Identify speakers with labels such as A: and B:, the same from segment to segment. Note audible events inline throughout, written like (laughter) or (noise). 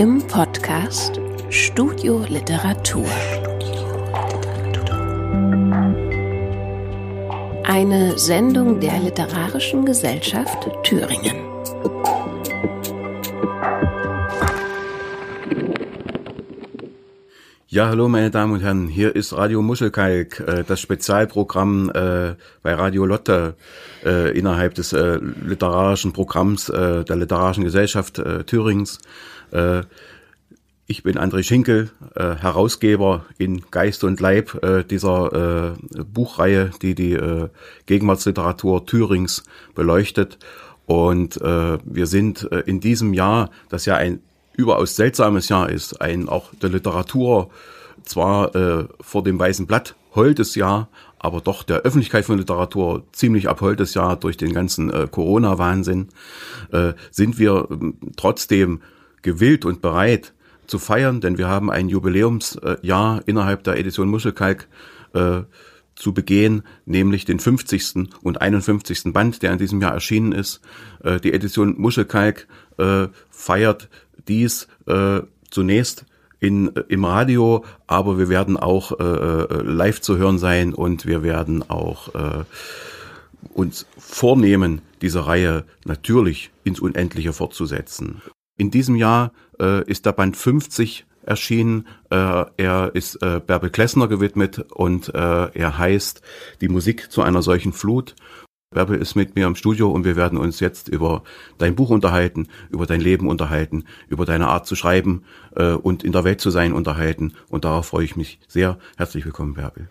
A: im Podcast Studio Literatur. Eine Sendung der Literarischen Gesellschaft Thüringen.
B: Ja, hallo meine Damen und Herren, hier ist Radio Muschelkalk, äh, das Spezialprogramm äh, bei Radio Lotte äh, innerhalb des äh, literarischen Programms äh, der Literarischen Gesellschaft äh, Thürings. Äh, ich bin André Schinkel, äh, Herausgeber in Geist und Leib äh, dieser Buchreihe, die die Gegenwartsliteratur Thürings beleuchtet. Und wir sind in diesem Jahr, das ja ein überaus seltsames Jahr ist, ein auch der Literatur zwar vor dem weißen Blatt holdes Jahr, aber doch der Öffentlichkeit von Literatur ziemlich abholdes Jahr durch den ganzen äh, Corona-Wahnsinn, äh, sind wir äh, trotzdem gewillt und bereit zu feiern, denn wir haben ein Jubiläumsjahr innerhalb der Edition Muschelkalk äh, zu begehen, nämlich den 50. und 51. Band, der in diesem Jahr erschienen ist. Äh, die Edition Muschelkalk äh, feiert dies äh, zunächst in, äh, im Radio, aber wir werden auch äh, live zu hören sein und wir werden auch uns vornehmen, diese Reihe natürlich ins Unendliche fortzusetzen. In diesem Jahr äh, ist der Band 50 erschienen. Äh, er ist äh, Bärbel Klessner gewidmet und äh, er heißt Die Musik zu einer solchen Flut. Bärbel ist mit mir im Studio und wir werden uns jetzt über dein Buch unterhalten, über dein Leben unterhalten, über deine Art zu schreiben äh, und in der Welt zu sein unterhalten. Und darauf freue ich mich sehr. Herzlich willkommen, Bärbel.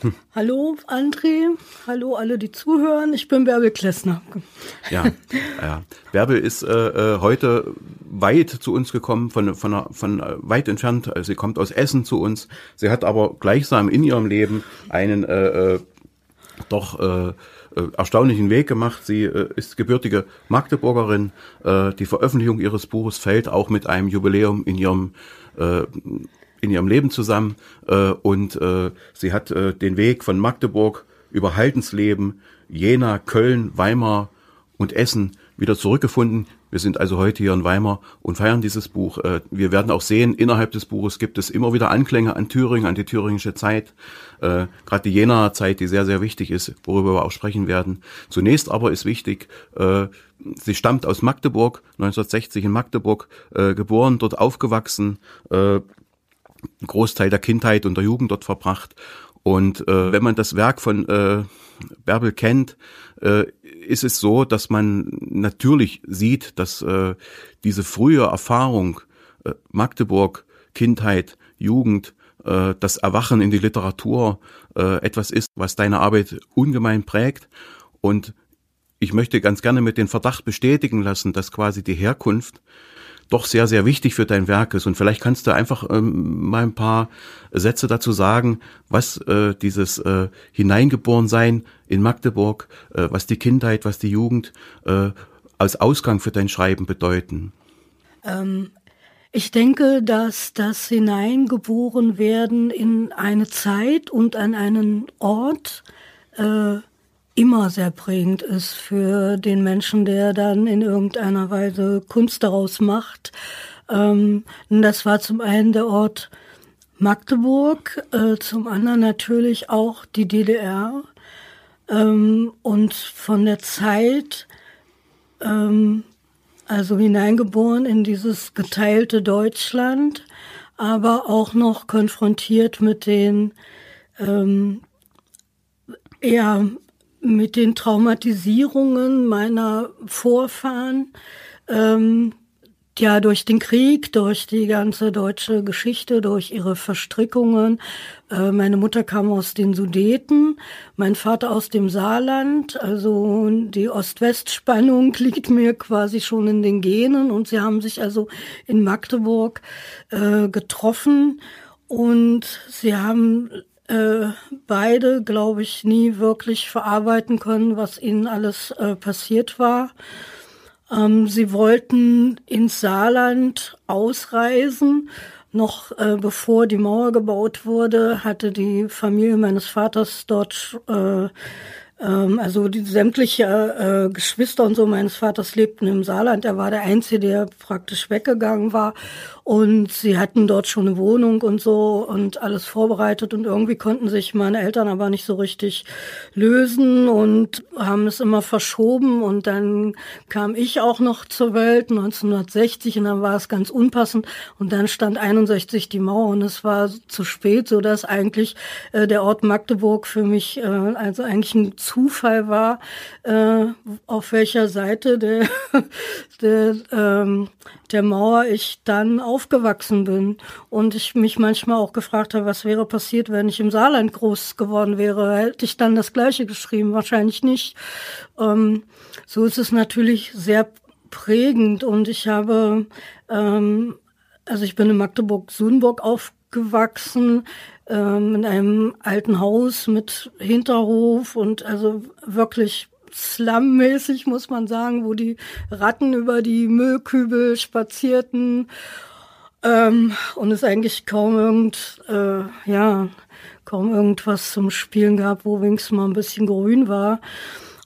C: Hm. (laughs) hallo André, hallo alle, die zuhören. Ich bin Bärbel Klessner.
B: Ja, ja. Bärbel ist äh, äh heute weit zu uns gekommen, von, von, von äh, weit entfernt. Also sie kommt aus Essen zu uns. Sie hat aber gleichsam in ihrem Leben einen äh, äh doch äh, erstaunlichen Weg gemacht. Sie äh, ist gebürtige Magdeburgerin. Äh, die Veröffentlichung ihres Buches fällt auch mit einem Jubiläum in ihrem äh, in ihrem Leben zusammen äh, und äh, sie hat äh, den Weg von Magdeburg über Haldensleben, Jena, Köln, Weimar und Essen wieder zurückgefunden. Wir sind also heute hier in Weimar und feiern dieses Buch. Äh, wir werden auch sehen, innerhalb des Buches gibt es immer wieder Anklänge an Thüringen, an die thüringische Zeit. Äh, gerade die Jenaer Zeit, die sehr, sehr wichtig ist, worüber wir auch sprechen werden. Zunächst aber ist wichtig, äh, sie stammt aus Magdeburg, 1960 in Magdeburg geboren, dort aufgewachsen, einen Großteil der Kindheit und der Jugend dort verbracht. Und wenn man das Werk von Bärbel kennt, ist es so, dass man natürlich sieht, dass äh, diese frühe Erfahrung äh, Magdeburg, Kindheit, Jugend, äh, das Erwachen in die Literatur äh, etwas ist, was deine Arbeit ungemein prägt. Und ich möchte ganz gerne mit dem Verdacht bestätigen lassen, dass quasi die Herkunft doch sehr, sehr wichtig für dein Werk ist. Und vielleicht kannst du einfach ähm, mal ein paar Sätze dazu sagen, was äh, dieses äh, Hineingeborensein in Magdeburg, äh, was die Kindheit, was die Jugend äh, als Ausgang für dein Schreiben bedeuten.
C: Ähm, ich denke, dass das Hineingeboren werden in eine Zeit und an einen Ort äh, immer sehr prägend ist für den Menschen, der dann in irgendeiner Weise Kunst daraus macht. Ähm, das war zum einen der Ort Magdeburg, äh, zum anderen natürlich auch die DDR ähm, und von der Zeit, ähm, also hineingeboren in dieses geteilte Deutschland, aber auch noch konfrontiert mit den ähm, ja, mit den Traumatisierungen meiner Vorfahren, ähm, ja, durch den Krieg, durch die ganze deutsche Geschichte, durch ihre Verstrickungen. Äh, meine Mutter kam aus den Sudeten, mein Vater aus dem Saarland. Also die Ost-West-Spannung (laughs) liegt mir quasi schon in den Genen und sie haben sich also in Magdeburg äh, getroffen und sie haben äh, beide, glaube ich, nie wirklich verarbeiten können, was ihnen alles äh, passiert war. Ähm, sie wollten ins Saarland ausreisen. Noch äh, bevor die Mauer gebaut wurde, hatte die Familie meines Vaters dort äh, ähm, also die sämtliche äh, Geschwister und so meines Vaters lebten im Saarland. Er war der Einzige, der praktisch weggegangen war. Und sie hatten dort schon eine Wohnung und so und alles vorbereitet. Und irgendwie konnten sich meine Eltern aber nicht so richtig lösen und haben es immer verschoben. Und dann kam ich auch noch zur Welt 1960 und dann war es ganz unpassend. Und dann stand 61 die Mauer und es war zu spät, so dass eigentlich äh, der Ort Magdeburg für mich äh, also eigentlich ein Zufall war, äh, auf welcher Seite der, (laughs) der ähm, der Mauer ich dann aufgewachsen bin und ich mich manchmal auch gefragt habe, was wäre passiert, wenn ich im Saarland groß geworden wäre. Hätte ich dann das Gleiche geschrieben? Wahrscheinlich nicht. Ähm, so ist es natürlich sehr prägend und ich habe, ähm, also ich bin in Magdeburg-Sudenburg aufgewachsen, ähm, in einem alten Haus mit Hinterhof und also wirklich Slum-mäßig, muss man sagen, wo die Ratten über die Müllkübel spazierten ähm, und es eigentlich kaum irgend, äh, ja, kaum irgendwas zum Spielen gab, wo wenigstens mal ein bisschen grün war.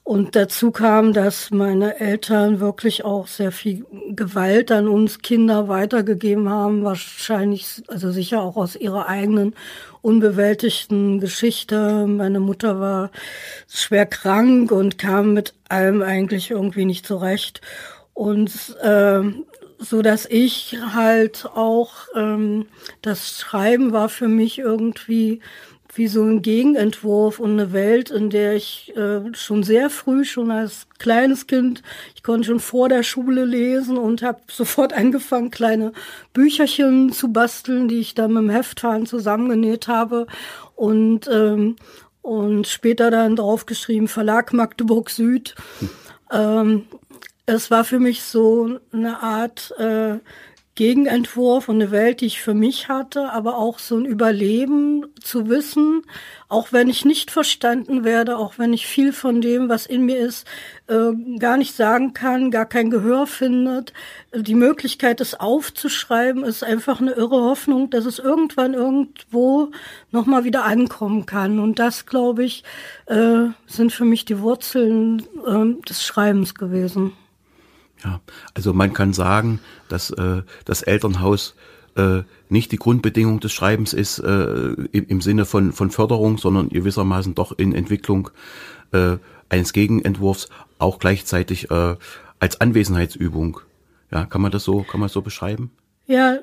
C: Und dazu kam, dass meine Eltern wirklich auch sehr viel Gewalt an uns Kinder weitergegeben haben, wahrscheinlich, also sicher auch aus ihrer eigenen unbewältigten Geschichte. Meine Mutter war schwer krank und kam mit allem eigentlich irgendwie nicht zurecht. Und äh, so dass ich halt auch ähm, das Schreiben war für mich irgendwie wie so ein Gegenentwurf und eine Welt, in der ich äh, schon sehr früh, schon als kleines Kind, ich konnte schon vor der Schule lesen und habe sofort (laughs) angefangen, kleine Bücherchen zu basteln, die ich dann mit dem Heftfahren zusammengenäht habe und ähm, und später dann draufgeschrieben Verlag Magdeburg Süd. Ähm, es war für mich so eine Art äh, Gegenentwurf und eine Welt, die ich für mich hatte, aber auch so ein Überleben zu wissen, auch wenn ich nicht verstanden werde, auch wenn ich viel von dem, was in mir ist, äh, gar nicht sagen kann, gar kein Gehör findet. Die Möglichkeit, es aufzuschreiben, ist einfach eine irre Hoffnung, dass es irgendwann irgendwo nochmal wieder ankommen kann. Und das, glaube ich, äh, sind für mich die Wurzeln äh, des Schreibens gewesen.
B: Ja, also man kann sagen, dass äh, das Elternhaus äh, nicht die Grundbedingung des Schreibens ist äh, im, im Sinne von, von Förderung, sondern gewissermaßen doch in Entwicklung äh, eines Gegenentwurfs auch gleichzeitig äh, als Anwesenheitsübung. Ja, kann man das so, kann man das so beschreiben?
C: Ja,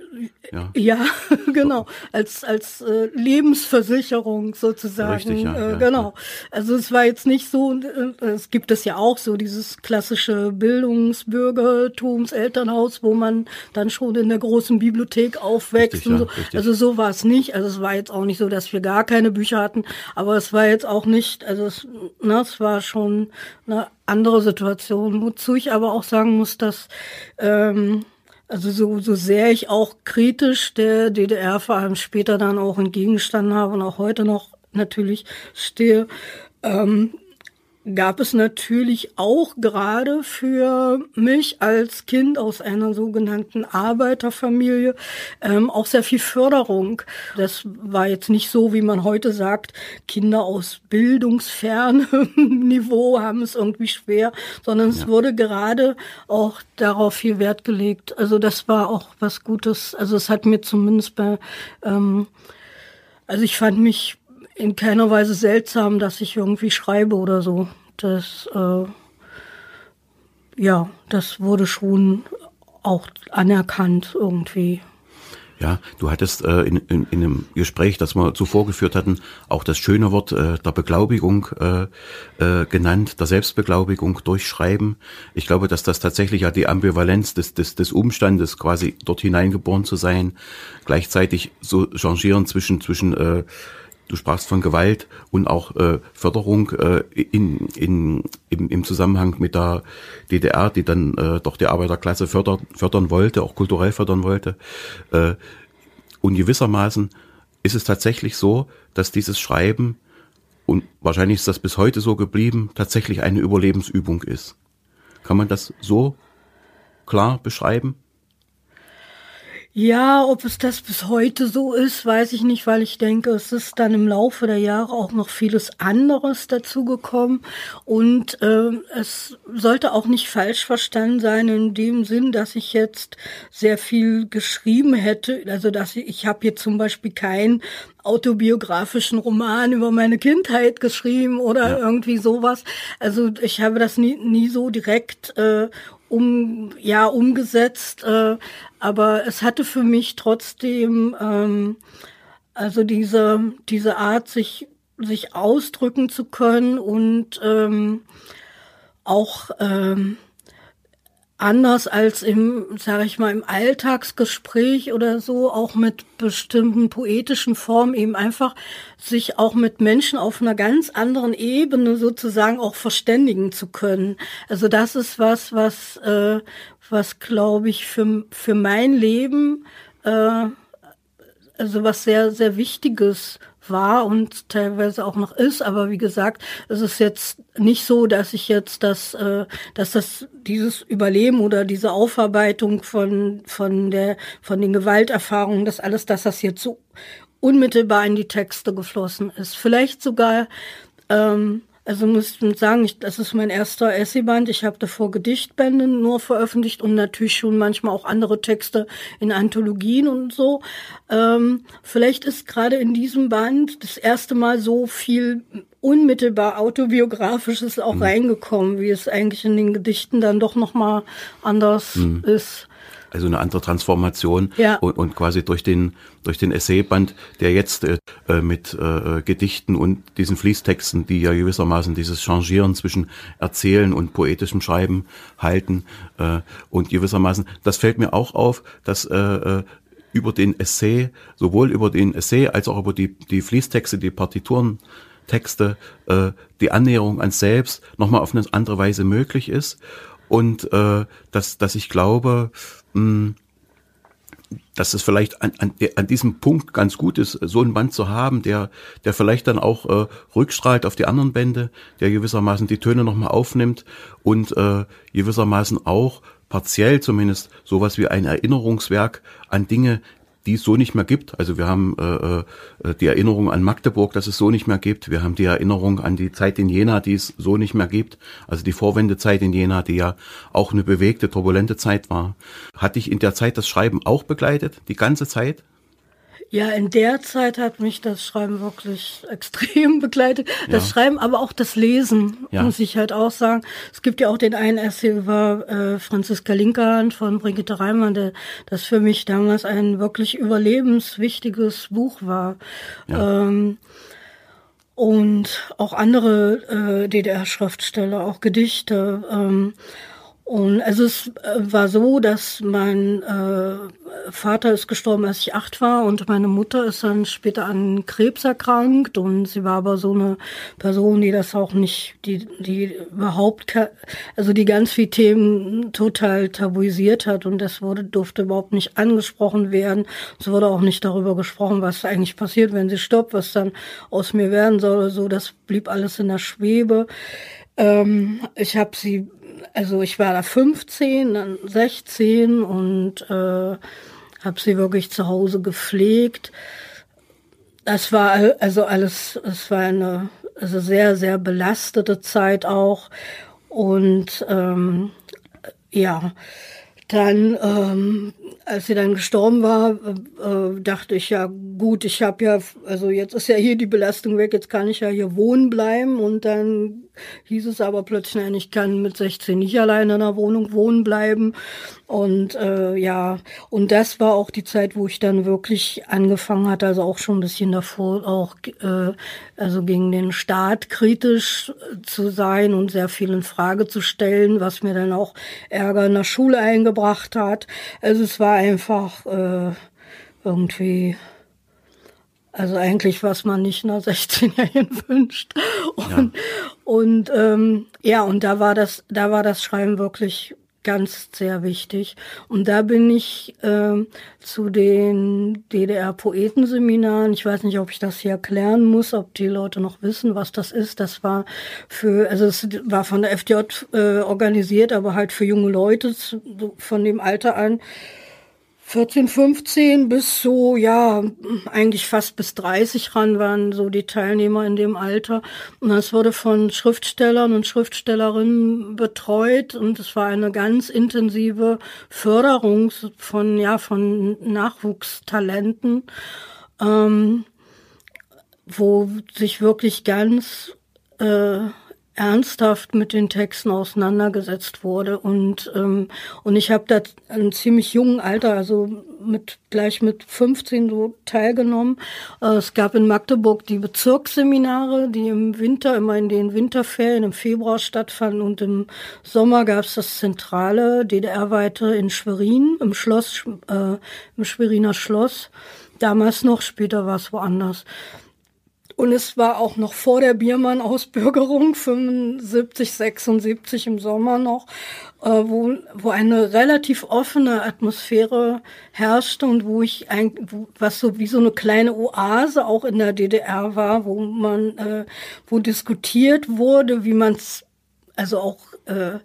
C: ja, ja (laughs) genau. Als, als äh, Lebensversicherung sozusagen. Richtig, ja, äh, ja, genau. Also es war jetzt nicht so, äh, es gibt es ja auch so, dieses klassische Bildungsbürgertums, Elternhaus, wo man dann schon in der großen Bibliothek aufwächst richtig, und so. Ja, also so war es nicht. Also es war jetzt auch nicht so, dass wir gar keine Bücher hatten, aber es war jetzt auch nicht, also es, na, es war schon eine andere Situation, wozu ich aber auch sagen muss, dass ähm, also so, so sehr ich auch kritisch der DDR vor allem später dann auch entgegengestanden habe und auch heute noch natürlich stehe, ähm, gab es natürlich auch gerade für mich als Kind aus einer sogenannten Arbeiterfamilie ähm, auch sehr viel Förderung. Das war jetzt nicht so, wie man heute sagt, Kinder aus bildungsfernem (laughs) Niveau haben es irgendwie schwer, sondern ja. es wurde gerade auch darauf viel Wert gelegt. Also das war auch was Gutes. Also es hat mir zumindest bei, ähm, also ich fand mich in keiner Weise seltsam, dass ich irgendwie schreibe oder so. Das, äh, ja, das wurde schon auch anerkannt irgendwie.
B: Ja, du hattest äh, in, in, in einem Gespräch, das wir zuvor geführt hatten, auch das schöne Wort äh, der Beglaubigung äh, äh, genannt, der Selbstbeglaubigung durch Schreiben. Ich glaube, dass das tatsächlich ja die Ambivalenz des, des, des Umstandes, quasi dort hineingeboren zu sein, gleichzeitig so changieren zwischen, zwischen äh, Du sprachst von Gewalt und auch äh, Förderung äh, in, in, im, im Zusammenhang mit der DDR, die dann äh, doch die Arbeiterklasse fördern, fördern wollte, auch kulturell fördern wollte. Äh, und gewissermaßen ist es tatsächlich so, dass dieses Schreiben, und wahrscheinlich ist das bis heute so geblieben, tatsächlich eine Überlebensübung ist. Kann man das so klar beschreiben?
C: Ja, ob es das bis heute so ist, weiß ich nicht, weil ich denke, es ist dann im Laufe der Jahre auch noch vieles anderes dazugekommen. Und äh, es sollte auch nicht falsch verstanden sein in dem Sinn, dass ich jetzt sehr viel geschrieben hätte. Also dass ich, ich habe hier zum Beispiel keinen autobiografischen Roman über meine Kindheit geschrieben oder ja. irgendwie sowas. Also ich habe das nie, nie so direkt äh, um ja umgesetzt, äh, aber es hatte für mich trotzdem ähm, also diese diese Art sich sich ausdrücken zu können und ähm, auch ähm, anders als im, sage ich mal, im Alltagsgespräch oder so, auch mit bestimmten poetischen Formen eben einfach sich auch mit Menschen auf einer ganz anderen Ebene sozusagen auch verständigen zu können. Also das ist was, was, äh, was glaube ich für für mein Leben äh, also was sehr sehr Wichtiges war und teilweise auch noch ist, aber wie gesagt, es ist jetzt nicht so, dass ich jetzt das, äh, dass das dieses Überleben oder diese Aufarbeitung von von der von den Gewalterfahrungen, das alles, dass das jetzt so unmittelbar in die Texte geflossen ist. Vielleicht sogar ähm, also muss ich sagen, ich, das ist mein erster Essayband. Ich habe davor Gedichtbände nur veröffentlicht und natürlich schon manchmal auch andere Texte in Anthologien und so. Ähm, vielleicht ist gerade in diesem Band das erste Mal so viel unmittelbar autobiografisches auch mhm. reingekommen, wie es eigentlich in den Gedichten dann doch noch mal anders mhm. ist
B: also eine andere Transformation ja. und, und quasi durch den durch den Essayband, der jetzt äh, äh, mit äh, Gedichten und diesen Fließtexten, die ja gewissermaßen dieses Changieren zwischen Erzählen und poetischem Schreiben halten äh, und gewissermaßen, das fällt mir auch auf, dass äh, äh über den Essay, sowohl über den Essay als auch über die die Fließtexte, die Partituren Texte, äh, die Annäherung ans Selbst nochmal auf eine andere Weise möglich ist und äh, dass, dass ich glaube, mh, hm, dass es vielleicht an, an, an diesem Punkt ganz gut ist, so ein Band zu haben, der, der vielleicht dann auch äh, rückstrahlt auf die anderen Bände, der gewissermaßen die Töne nochmal aufnimmt und äh, gewissermaßen auch partiell zumindest sowas wie ein Erinnerungswerk an Dinge, die es so nicht mehr gibt. Also wir haben äh, äh, die Erinnerung an Magdeburg, dass es so nicht mehr gibt. Wir haben die Erinnerung an die Zeit in Jena, die es so nicht mehr gibt. Also die Vorwendezeit in Jena, die ja auch eine bewegte, turbulente Zeit war. Hat dich in der Zeit das Schreiben auch begleitet, die ganze Zeit?
C: Ja, in der Zeit hat mich das Schreiben wirklich extrem (laughs) begleitet. Das ja. Schreiben, aber auch das Lesen, ja. muss ich halt auch sagen. Es gibt ja auch den einen Essay über äh, Franziska Linkerhand von Brigitte Reimann, der, das für mich damals ein wirklich überlebenswichtiges Buch war. Ja. Ähm, und auch andere äh, DDR-Schriftsteller, auch Gedichte. Ähm, und also es äh, war so, dass mein äh, Vater ist gestorben, als ich acht war, und meine Mutter ist dann später an Krebs erkrankt. Und sie war aber so eine Person, die das auch nicht, die, die überhaupt, also die ganz viele Themen total tabuisiert hat. Und das wurde, durfte überhaupt nicht angesprochen werden. Es wurde auch nicht darüber gesprochen, was eigentlich passiert, wenn sie stirbt, was dann aus mir werden soll oder so. Das blieb alles in der Schwebe. Ähm, ich habe sie also ich war da 15, dann 16 und äh, habe sie wirklich zu Hause gepflegt. Das war also alles, es war eine also sehr, sehr belastete Zeit auch. Und ähm, ja, dann, ähm, als sie dann gestorben war, äh, dachte ich ja, gut, ich habe ja, also jetzt ist ja hier die Belastung weg, jetzt kann ich ja hier wohnen bleiben. Und dann hieß es aber plötzlich, nein, ich kann mit 16 nicht allein in einer Wohnung wohnen bleiben. Und äh, ja, und das war auch die Zeit, wo ich dann wirklich angefangen hatte, also auch schon ein bisschen davor, auch äh, also gegen den Staat kritisch zu sein und sehr viel in Frage zu stellen, was mir dann auch Ärger in der Schule eingebracht hat. Also es war einfach äh, irgendwie also eigentlich, was man nicht nach (laughs) 16-Jährigen wünscht. Und, ja. und ähm, ja, und da war das, da war das Schreiben wirklich ganz sehr wichtig. Und da bin ich äh, zu den DDR-Poetenseminaren. Ich weiß nicht, ob ich das hier erklären muss, ob die Leute noch wissen, was das ist. Das war für, also es war von der FDJ äh, organisiert, aber halt für junge Leute von dem Alter an 14, 15 bis so, ja, eigentlich fast bis 30 ran waren so die Teilnehmer in dem Alter. Und das wurde von Schriftstellern und Schriftstellerinnen betreut und es war eine ganz intensive Förderung von, ja, von Nachwuchstalenten, ähm, wo sich wirklich ganz äh, ernsthaft mit den Texten auseinandergesetzt wurde und ähm, und ich habe da ein ziemlich jungen Alter, also mit gleich mit 15 so teilgenommen. Äh, es gab in Magdeburg die Bezirksseminare, die im Winter immer in den Winterferien im Februar stattfanden und im Sommer gab es das zentrale DDR-weite in Schwerin im Schloss äh, im Schweriner Schloss. Damals noch, später war es woanders. Und es war auch noch vor der Biermann-Ausbürgerung, 75, 76 im Sommer noch, äh, wo, wo eine relativ offene Atmosphäre herrschte und wo ich ein, wo, was so wie so eine kleine Oase auch in der DDR war, wo man, äh, wo diskutiert wurde, wie man es, also auch äh,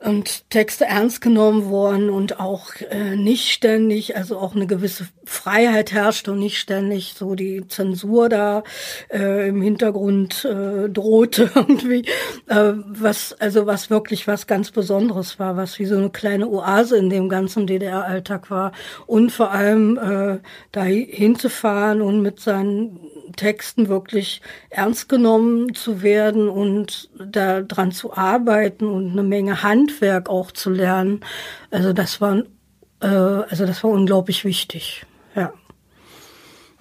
C: und Texte ernst genommen worden und auch äh, nicht ständig, also auch eine gewisse Freiheit herrscht und nicht ständig so die Zensur da äh, im Hintergrund äh, drohte (laughs) irgendwie, äh, was also was wirklich was ganz Besonderes war, was wie so eine kleine Oase in dem ganzen DDR-Alltag war. Und vor allem äh, da hinzufahren und mit seinen Texten wirklich ernst genommen zu werden und da dran zu arbeiten und eine Menge Handwerk auch zu lernen. Also das war, äh, also das war unglaublich wichtig.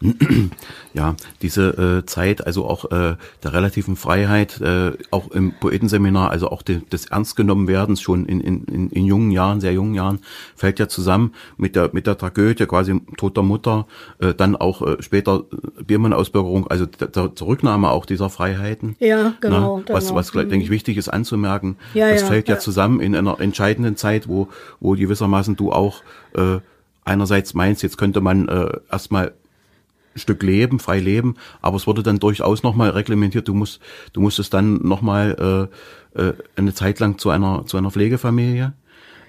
C: (clears throat)
B: Ja. Diese äh, Zeit, also auch äh, der relativen Freiheit, äh, auch im Poetenseminar, also auch de, des Ernstgenommenwerdens schon in, in, in jungen Jahren, sehr jungen Jahren, fällt ja zusammen mit der mit der Tragödie, quasi toter Mutter, äh, dann auch äh, später Biermann-Ausbürgerung, also der, der Zurücknahme auch dieser Freiheiten.
C: Ja, genau.
B: Na, was, was denke ich, wichtig ist anzumerken. Ja, das ja, fällt ja, ja zusammen in einer entscheidenden Zeit, wo, wo gewissermaßen du auch äh, einerseits meinst, jetzt könnte man äh, erstmal Stück leben, frei leben, aber es wurde dann durchaus nochmal reglementiert. Du musst, du musstest dann nochmal äh, äh, eine Zeit lang zu einer zu einer Pflegefamilie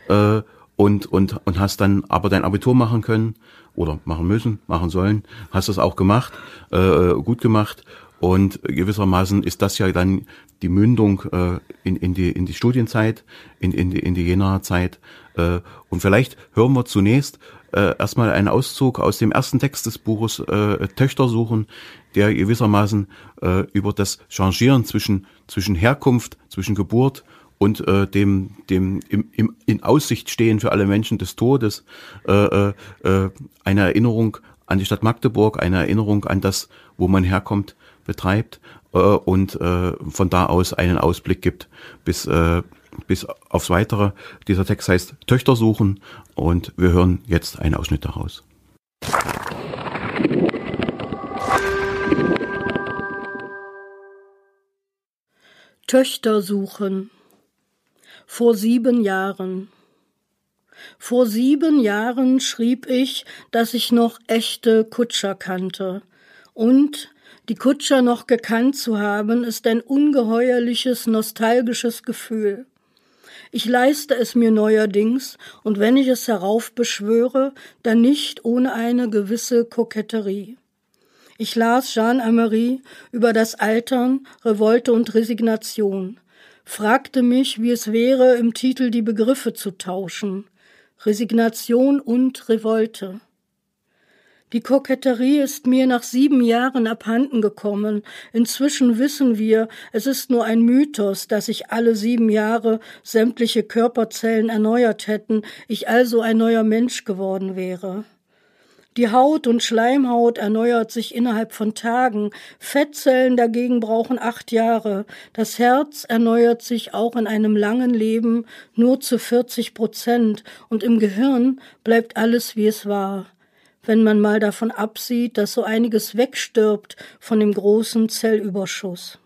B: äh, und und und hast dann aber dein Abitur machen können oder machen müssen, machen sollen, hast das auch gemacht, äh, gut gemacht und gewissermaßen ist das ja dann die Mündung äh, in, in, die, in die Studienzeit, in, in die, in die Jenaer Zeit. Äh, und vielleicht hören wir zunächst äh, erstmal einen Auszug aus dem ersten Text des Buches äh, Töchter suchen, der gewissermaßen äh, über das Changieren zwischen, zwischen Herkunft, zwischen Geburt und äh, dem, dem im, im, in Aussicht stehen für alle Menschen des Todes äh, äh, äh, eine Erinnerung an die Stadt Magdeburg, eine Erinnerung an das, wo man herkommt, betreibt äh, und äh, von da aus einen Ausblick gibt bis äh, bis aufs Weitere. Dieser Text heißt Töchter suchen und wir hören jetzt einen Ausschnitt daraus.
C: Töchter suchen. Vor sieben Jahren. Vor sieben Jahren schrieb ich, dass ich noch echte Kutscher kannte. Und die Kutscher noch gekannt zu haben, ist ein ungeheuerliches, nostalgisches Gefühl. Ich leiste es mir neuerdings, und wenn ich es heraufbeschwöre, dann nicht ohne eine gewisse Koketterie. Ich las Jean Amery über das Altern, Revolte und Resignation, fragte mich, wie es wäre, im Titel die Begriffe zu tauschen. Resignation und Revolte. Die Koketterie ist mir nach sieben Jahren abhanden gekommen. Inzwischen wissen wir, es ist nur ein Mythos, dass sich alle sieben Jahre sämtliche Körperzellen erneuert hätten, ich also ein neuer Mensch geworden wäre. Die Haut und Schleimhaut erneuert sich innerhalb von Tagen, Fettzellen dagegen brauchen acht Jahre, das Herz erneuert sich auch in einem langen Leben nur zu 40 Prozent und im Gehirn bleibt alles wie es war wenn man mal davon absieht, dass so einiges wegstirbt von dem großen Zellüberschuss.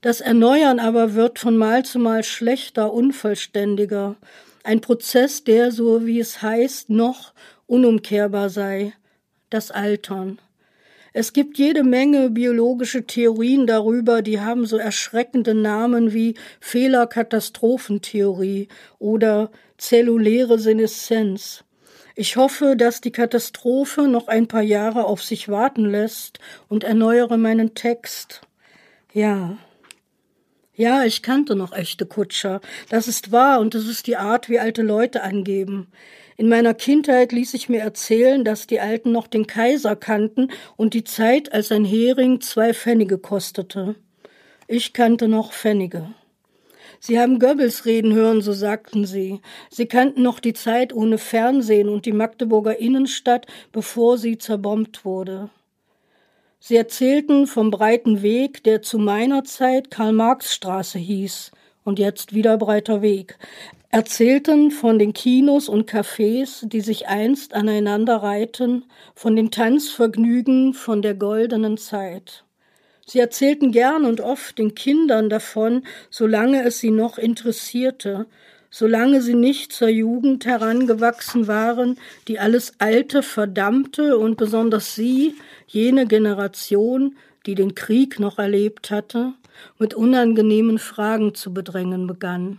C: Das Erneuern aber wird von Mal zu Mal schlechter, unvollständiger, ein Prozess, der, so wie es heißt, noch unumkehrbar sei, das Altern. Es gibt jede Menge biologische Theorien darüber, die haben so erschreckende Namen wie Fehlerkatastrophentheorie oder zelluläre Seneszenz. Ich hoffe, dass die Katastrophe noch ein paar Jahre auf sich warten lässt und erneuere meinen Text. Ja. Ja, ich kannte noch echte Kutscher. Das ist wahr und das ist die Art, wie alte Leute angeben. In meiner Kindheit ließ ich mir erzählen, dass die Alten noch den Kaiser kannten und die Zeit, als ein Hering zwei Pfennige kostete. Ich kannte noch Pfennige. Sie haben Goebbels reden hören, so sagten sie. Sie kannten noch die Zeit ohne Fernsehen und die Magdeburger Innenstadt, bevor sie zerbombt wurde. Sie erzählten vom breiten Weg, der zu meiner Zeit Karl-Marx-Straße hieß und jetzt wieder breiter Weg. Erzählten von den Kinos und Cafés, die sich einst aneinander reihten, von den Tanzvergnügen, von der goldenen Zeit. Sie erzählten gern und oft den Kindern davon, solange es sie noch interessierte, solange sie nicht zur Jugend herangewachsen waren, die alles Alte verdammte und besonders sie, jene Generation, die den Krieg noch erlebt hatte, mit unangenehmen Fragen zu bedrängen begann.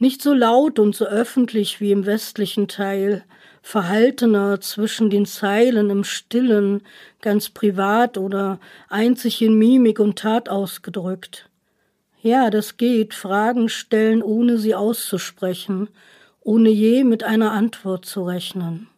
C: Nicht so laut und so öffentlich wie im westlichen Teil, verhaltener zwischen den Zeilen im Stillen, ganz privat oder einzig in Mimik und Tat ausgedrückt. Ja, das geht, Fragen stellen, ohne sie auszusprechen, ohne je mit einer Antwort zu rechnen.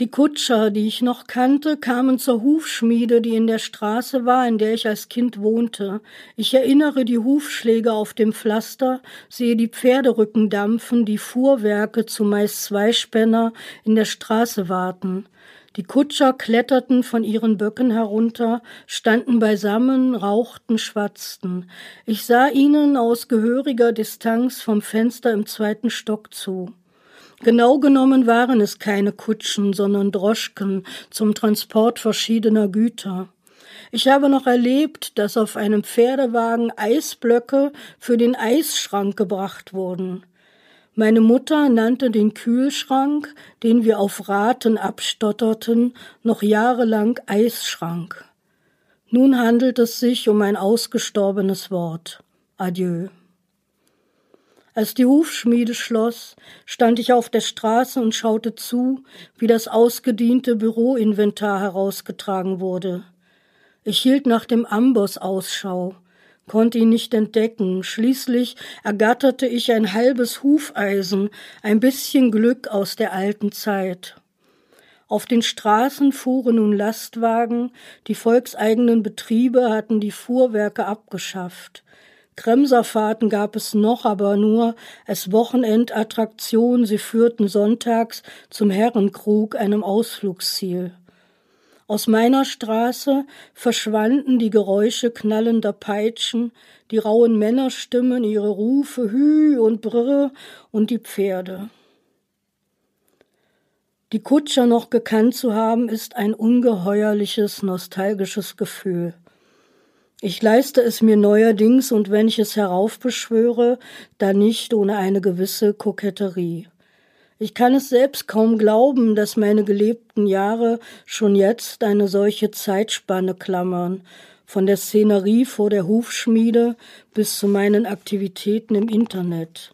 C: Die Kutscher, die ich noch kannte, kamen zur Hufschmiede, die in der Straße war, in der ich als Kind wohnte. Ich erinnere die Hufschläge auf dem Pflaster, sehe die Pferderücken dampfen, die Fuhrwerke, zumeist Zweispänner, in der Straße warten. Die Kutscher kletterten von ihren Böcken herunter, standen beisammen, rauchten, schwatzten. Ich sah ihnen aus gehöriger Distanz vom Fenster im zweiten Stock zu. Genau genommen waren es keine Kutschen, sondern Droschken zum Transport verschiedener Güter. Ich habe noch erlebt, dass auf einem Pferdewagen Eisblöcke für den Eisschrank gebracht wurden. Meine Mutter nannte den Kühlschrank, den wir auf Raten abstotterten, noch jahrelang Eisschrank. Nun handelt es sich um ein ausgestorbenes Wort. Adieu. Als die Hufschmiede schloss, stand ich auf der Straße und schaute zu, wie das ausgediente Büroinventar herausgetragen wurde. Ich hielt nach dem Amboss Ausschau, konnte ihn nicht entdecken. Schließlich ergatterte ich ein halbes Hufeisen, ein bisschen Glück aus der alten Zeit. Auf den Straßen fuhren nun Lastwagen, die volkseigenen Betriebe hatten die Fuhrwerke abgeschafft. Kremserfahrten gab es noch, aber nur als Wochenendattraktion. Sie führten sonntags zum Herrenkrug, einem Ausflugsziel. Aus meiner Straße verschwanden die Geräusche knallender Peitschen, die rauen Männerstimmen, ihre Rufe Hü und Brr und die Pferde. Die Kutscher noch gekannt zu haben, ist ein ungeheuerliches, nostalgisches Gefühl. Ich leiste es mir neuerdings und wenn ich es heraufbeschwöre, dann nicht ohne eine gewisse Koketterie. Ich kann es selbst kaum glauben, dass meine gelebten Jahre schon jetzt eine solche Zeitspanne klammern, von der Szenerie vor der Hufschmiede bis zu meinen Aktivitäten im Internet.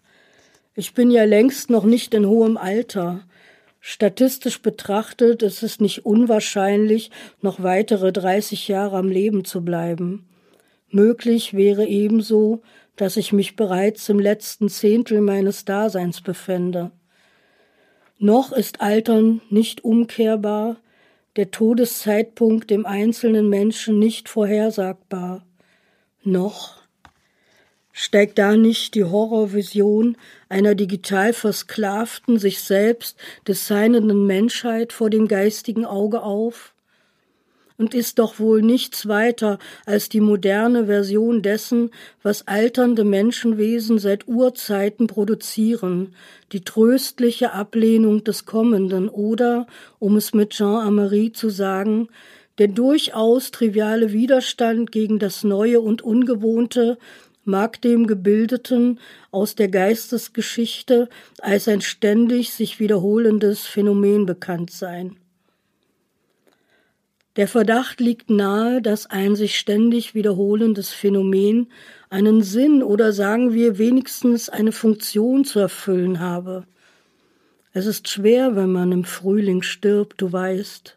C: Ich bin ja längst noch nicht in hohem Alter. Statistisch betrachtet ist es nicht unwahrscheinlich, noch weitere 30 Jahre am Leben zu bleiben. Möglich wäre ebenso, dass ich mich bereits im letzten Zehntel meines Daseins befände. Noch ist Altern nicht umkehrbar, der Todeszeitpunkt dem einzelnen Menschen nicht vorhersagbar. Noch steigt da nicht die Horrorvision einer digital versklavten, sich selbst designenden Menschheit vor dem geistigen Auge auf? Und ist doch wohl nichts weiter als die moderne Version dessen, was alternde Menschenwesen seit Urzeiten produzieren, die tröstliche Ablehnung des Kommenden oder, um es mit Jean Amery zu sagen, der durchaus triviale Widerstand gegen das Neue und Ungewohnte mag dem Gebildeten aus der Geistesgeschichte als ein ständig sich wiederholendes Phänomen bekannt sein. Der Verdacht liegt nahe, dass ein sich ständig wiederholendes Phänomen einen Sinn oder sagen wir wenigstens eine Funktion zu erfüllen habe. Es ist schwer, wenn man im Frühling stirbt, du weißt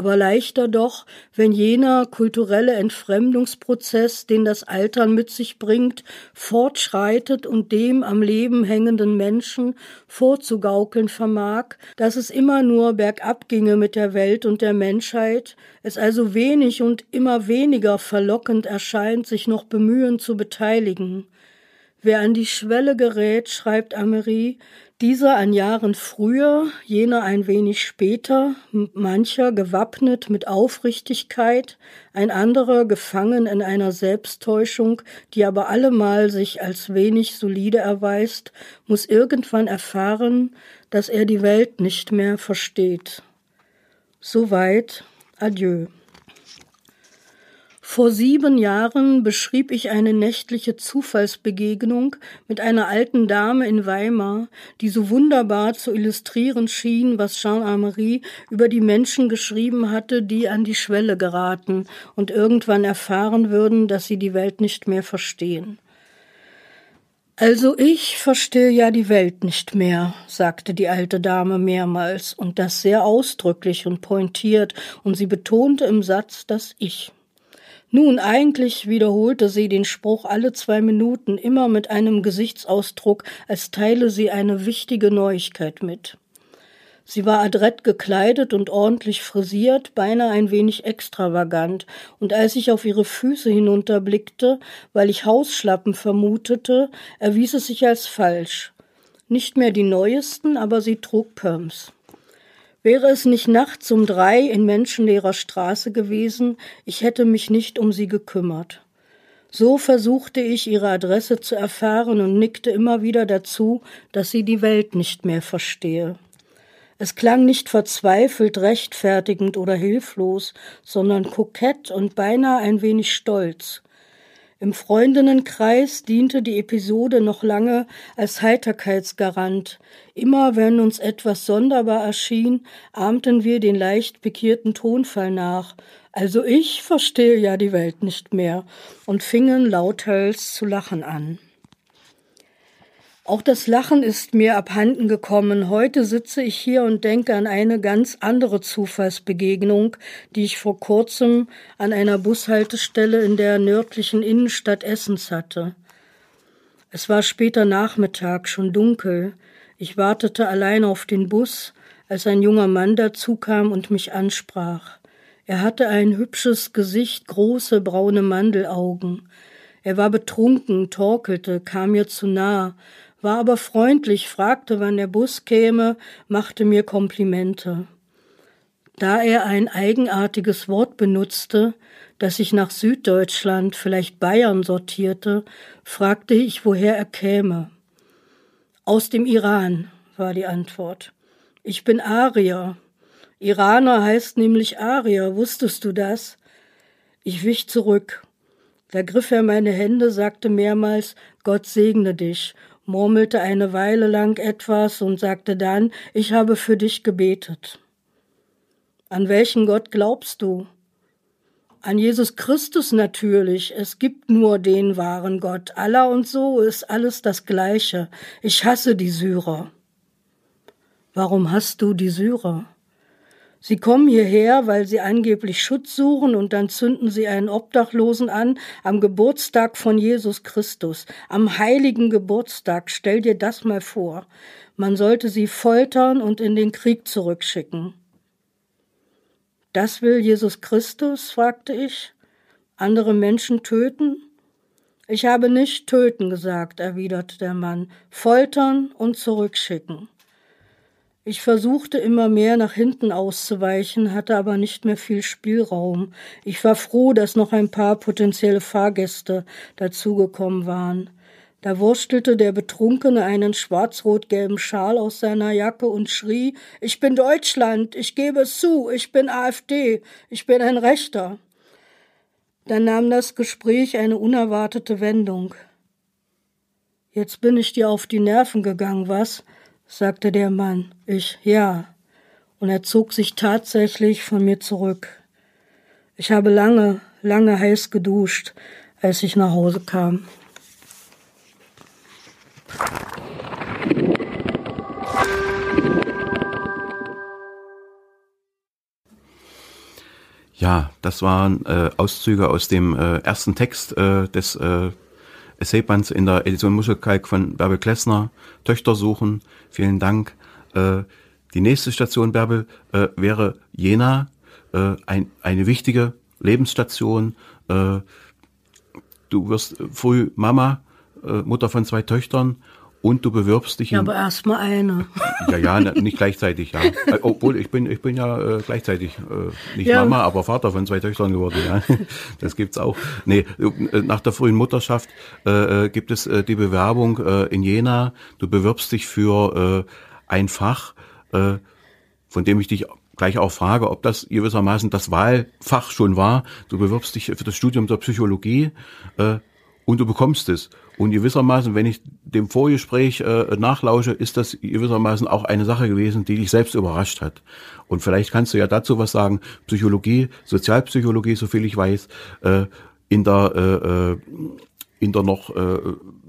C: aber leichter doch, wenn jener kulturelle Entfremdungsprozess, den das Altern mit sich bringt, fortschreitet und dem am Leben hängenden Menschen vorzugaukeln vermag, dass es immer nur bergab ginge mit der Welt und der Menschheit, es also wenig und immer weniger verlockend erscheint, sich noch bemühen zu beteiligen. Wer an die Schwelle gerät, schreibt Amery, dieser ein Jahren früher, jener ein wenig später, mancher gewappnet mit Aufrichtigkeit, ein anderer gefangen in einer Selbsttäuschung, die aber allemal sich als wenig solide erweist, muss irgendwann erfahren, dass er die Welt nicht mehr versteht. Soweit, adieu. Vor sieben Jahren beschrieb ich eine nächtliche Zufallsbegegnung mit einer alten Dame in Weimar, die so wunderbar zu illustrieren schien, was Jean Amery über die Menschen geschrieben hatte, die an die Schwelle geraten und irgendwann erfahren würden, dass sie die Welt nicht mehr verstehen. Also ich verstehe ja die Welt nicht mehr, sagte die alte Dame mehrmals, und das sehr ausdrücklich und pointiert, und sie betonte im Satz das Ich. Nun, eigentlich wiederholte sie den Spruch alle zwei Minuten immer mit einem Gesichtsausdruck, als teile sie eine wichtige Neuigkeit mit. Sie war adrett gekleidet und ordentlich frisiert, beinahe ein wenig extravagant, und als ich auf ihre Füße hinunterblickte, weil ich Hausschlappen vermutete, erwies es sich als falsch. Nicht mehr die neuesten, aber sie trug Pumps. Wäre es nicht nachts um drei in menschenleerer Straße gewesen, ich hätte mich nicht um sie gekümmert. So versuchte ich, ihre Adresse zu erfahren und nickte immer wieder dazu, dass sie die Welt nicht mehr verstehe. Es klang nicht verzweifelt, rechtfertigend oder hilflos, sondern kokett und beinahe ein wenig stolz. Im Freundinnenkreis diente die Episode noch lange als Heiterkeitsgarant. Immer wenn uns etwas sonderbar erschien, ahmten wir den leicht pikierten Tonfall nach. Also ich verstehe ja die Welt nicht mehr und fingen lauthals zu lachen an. Auch das Lachen ist mir abhanden gekommen. Heute sitze ich hier und denke an eine ganz andere Zufallsbegegnung, die ich vor kurzem an einer Bushaltestelle in der nördlichen Innenstadt Essens hatte. Es war später Nachmittag, schon dunkel. Ich wartete allein auf den Bus, als ein junger Mann dazukam und mich ansprach. Er hatte ein hübsches Gesicht, große braune Mandelaugen. Er war betrunken, torkelte, kam mir zu nah, war aber freundlich, fragte, wann der Bus käme, machte mir Komplimente. Da er ein eigenartiges Wort benutzte, das sich nach Süddeutschland, vielleicht Bayern sortierte, fragte ich, woher er käme. Aus dem Iran, war die Antwort. Ich bin Arier. Iraner heißt nämlich Arier, wusstest du das? Ich wich zurück. Da griff er meine Hände, sagte mehrmals, Gott segne dich murmelte eine Weile lang etwas und sagte dann, ich habe für dich gebetet. An welchen Gott glaubst du? An Jesus Christus natürlich. Es gibt nur den wahren Gott. Allah und so ist alles das Gleiche. Ich hasse die Syrer. Warum hast du die Syrer? Sie kommen hierher, weil sie angeblich Schutz suchen und dann zünden sie einen Obdachlosen an am Geburtstag von Jesus Christus, am heiligen Geburtstag. Stell dir das mal vor. Man sollte sie foltern und in den Krieg zurückschicken. Das will Jesus Christus? fragte ich. Andere Menschen töten? Ich habe nicht töten gesagt, erwiderte der Mann, foltern und zurückschicken. Ich versuchte immer mehr nach hinten auszuweichen, hatte aber nicht mehr viel Spielraum. Ich war froh, dass noch ein paar potenzielle Fahrgäste dazugekommen waren. Da wurstelte der Betrunkene einen schwarz-rot-gelben Schal aus seiner Jacke und schrie, ich bin Deutschland, ich gebe es zu, ich bin AfD, ich bin ein Rechter. Dann nahm das Gespräch eine unerwartete Wendung. Jetzt bin ich dir auf die Nerven gegangen, was? sagte der Mann. Ich ja. Und er zog sich tatsächlich von mir zurück. Ich habe lange, lange heiß geduscht, als ich nach Hause kam.
B: Ja, das waren äh, Auszüge aus dem äh, ersten Text äh, des äh, Essaybands in der Edition Muschelkalk von Bärbel Klessner, Töchter suchen. Vielen Dank. Äh, die nächste Station, Bärbel, äh, wäre Jena, äh, ein, eine wichtige Lebensstation. Äh, du wirst früh Mama, äh, Mutter von zwei Töchtern und du bewirbst dich.
C: Ja, aber erstmal eine.
B: Ja, ja, nicht gleichzeitig, ja. Äh, obwohl ich bin, ich bin ja äh, gleichzeitig äh, nicht ja. Mama, aber Vater von zwei Töchtern geworden. Ja, (laughs) das gibt's auch. Nee, äh, nach der frühen Mutterschaft äh, gibt es äh, die Bewerbung äh, in Jena. Du bewirbst dich für äh, ein Fach, äh, von dem ich dich gleich auch frage, ob das gewissermaßen das Wahlfach schon war. Du bewirbst dich für das Studium der Psychologie äh, und du bekommst es. Und gewissermaßen, wenn ich dem Vorgespräch äh, nachlausche, ist das gewissermaßen auch eine Sache gewesen, die dich selbst überrascht hat. Und vielleicht kannst du ja dazu was sagen. Psychologie, Sozialpsychologie, soviel ich weiß, äh, in der äh, äh in der noch äh,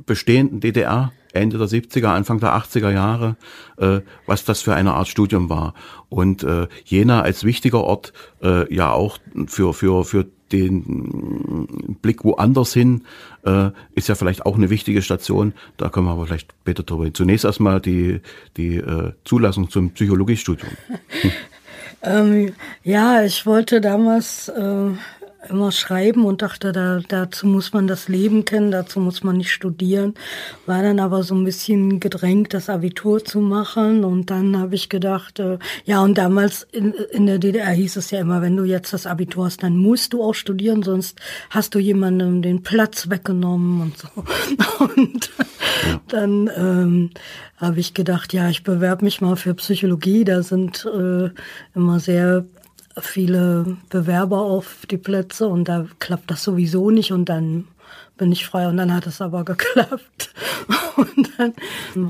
B: bestehenden DDR Ende der 70er, Anfang der 80er Jahre, äh, was das für eine Art Studium war. Und äh, Jena als wichtiger Ort äh, ja auch für, für, für den Blick woanders hin äh, ist ja vielleicht auch eine wichtige Station. Da können wir aber vielleicht später drüber hin. Zunächst erstmal die, die äh, Zulassung zum Psychologiestudium. (laughs)
C: ähm, ja, ich wollte damals äh, immer schreiben und dachte, da, dazu muss man das Leben kennen, dazu muss man nicht studieren. War dann aber so ein bisschen gedrängt, das Abitur zu machen. Und dann habe ich gedacht, äh, ja, und damals in, in der DDR hieß es ja immer, wenn du jetzt das Abitur hast, dann musst du auch studieren, sonst hast du jemandem den Platz weggenommen und so. (laughs) Und dann ähm, habe ich gedacht, ja, ich bewerbe mich mal für Psychologie. Da sind äh, immer sehr viele Bewerber auf die Plätze und da klappt das sowieso nicht und dann bin ich frei und dann hat es aber (laughs) geklappt. Und dann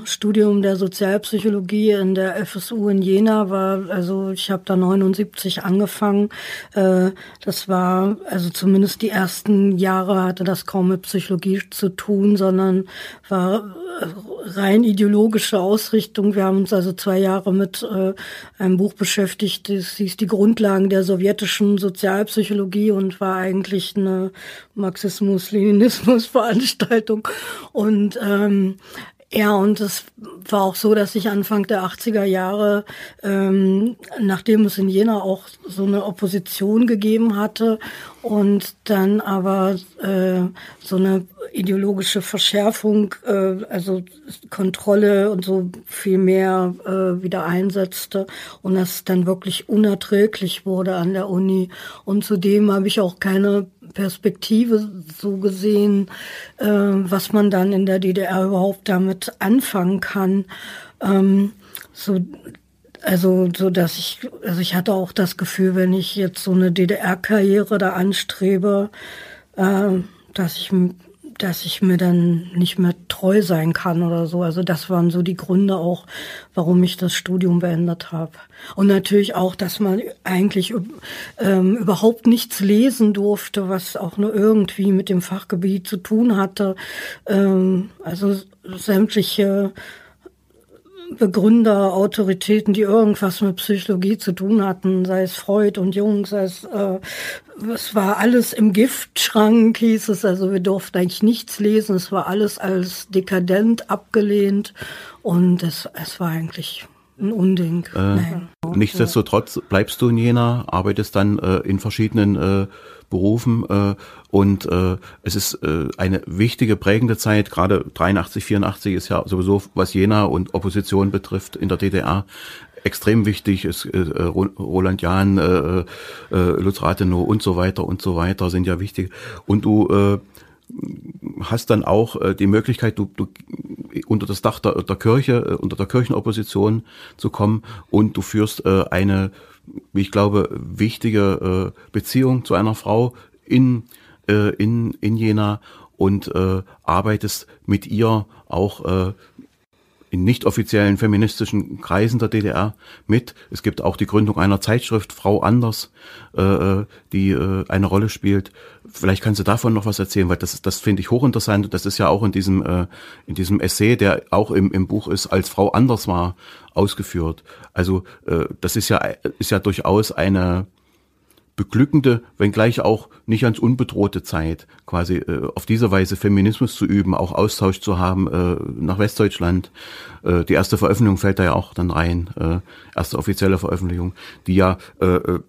C: Studium der Sozialpsychologie in der FSU in Jena war, also ich habe da 79 angefangen. Äh, das war, also zumindest die ersten Jahre hatte das kaum mit Psychologie zu tun, sondern war rein ideologische Ausrichtung. Wir haben uns also zwei Jahre mit äh, einem Buch beschäftigt, das hieß Die Grundlagen der sowjetischen Sozialpsychologie und war eigentlich eine Marxismus-Leninismus-Veranstaltung. Und ähm, ja, und es war auch so, dass ich Anfang der 80er Jahre, ähm, nachdem es in Jena auch so eine Opposition gegeben hatte und dann aber äh, so eine ideologische Verschärfung, äh, also Kontrolle und so viel mehr äh, wieder einsetzte und das dann wirklich unerträglich wurde an der Uni. Und zudem habe ich auch keine Perspektive so gesehen, äh, was man dann in der DDR überhaupt damit anfangen kann. Ähm, so, also, so dass ich, also ich hatte auch das Gefühl, wenn ich jetzt so eine DDR-Karriere da anstrebe, äh, dass ich dass ich mir dann nicht mehr treu sein kann oder so. Also das waren so die Gründe auch, warum ich das Studium beendet habe. Und natürlich auch, dass man eigentlich ähm, überhaupt nichts lesen durfte, was auch nur irgendwie mit dem Fachgebiet zu tun hatte. Ähm, also sämtliche Begründer, Autoritäten, die irgendwas mit Psychologie zu tun hatten, sei es Freud und Jung, sei es, äh, es war alles im Giftschrank, hieß es, also wir durften eigentlich nichts lesen, es war alles als dekadent abgelehnt. Und es, es war eigentlich ein Unding.
B: Äh, nichtsdestotrotz bleibst du in Jena, arbeitest dann äh, in verschiedenen äh, Berufen äh, und äh, es ist äh, eine wichtige, prägende Zeit, gerade 83, 84 ist ja sowieso, was Jena und Opposition betrifft in der DDR, extrem wichtig ist äh, Roland Jahn, äh, äh, Lutz Rathenow und so weiter und so weiter sind ja wichtig. Und du äh, hast dann auch äh, die Möglichkeit, du, du unter das Dach der, der Kirche, äh, unter der Kirchenopposition zu kommen und du führst äh, eine ich glaube, wichtige äh, Beziehung zu einer Frau in, äh, in, in Jena und äh, arbeitest mit ihr auch äh, in nicht offiziellen feministischen Kreisen der DDR mit. Es gibt auch die Gründung einer Zeitschrift Frau Anders, äh, äh, die äh, eine Rolle spielt. Vielleicht kannst du davon noch was erzählen, weil das, das finde ich hochinteressant. Das ist ja auch in diesem, äh, in diesem Essay, der auch im, im Buch ist, als Frau Anders war, ausgeführt. Also äh, das ist ja, ist ja durchaus eine beglückende, wenngleich auch nicht ganz unbedrohte Zeit, quasi äh, auf diese Weise Feminismus zu üben, auch Austausch zu haben äh, nach Westdeutschland. Äh, die erste Veröffentlichung fällt da ja auch dann rein, äh, erste offizielle Veröffentlichung, die ja äh, äh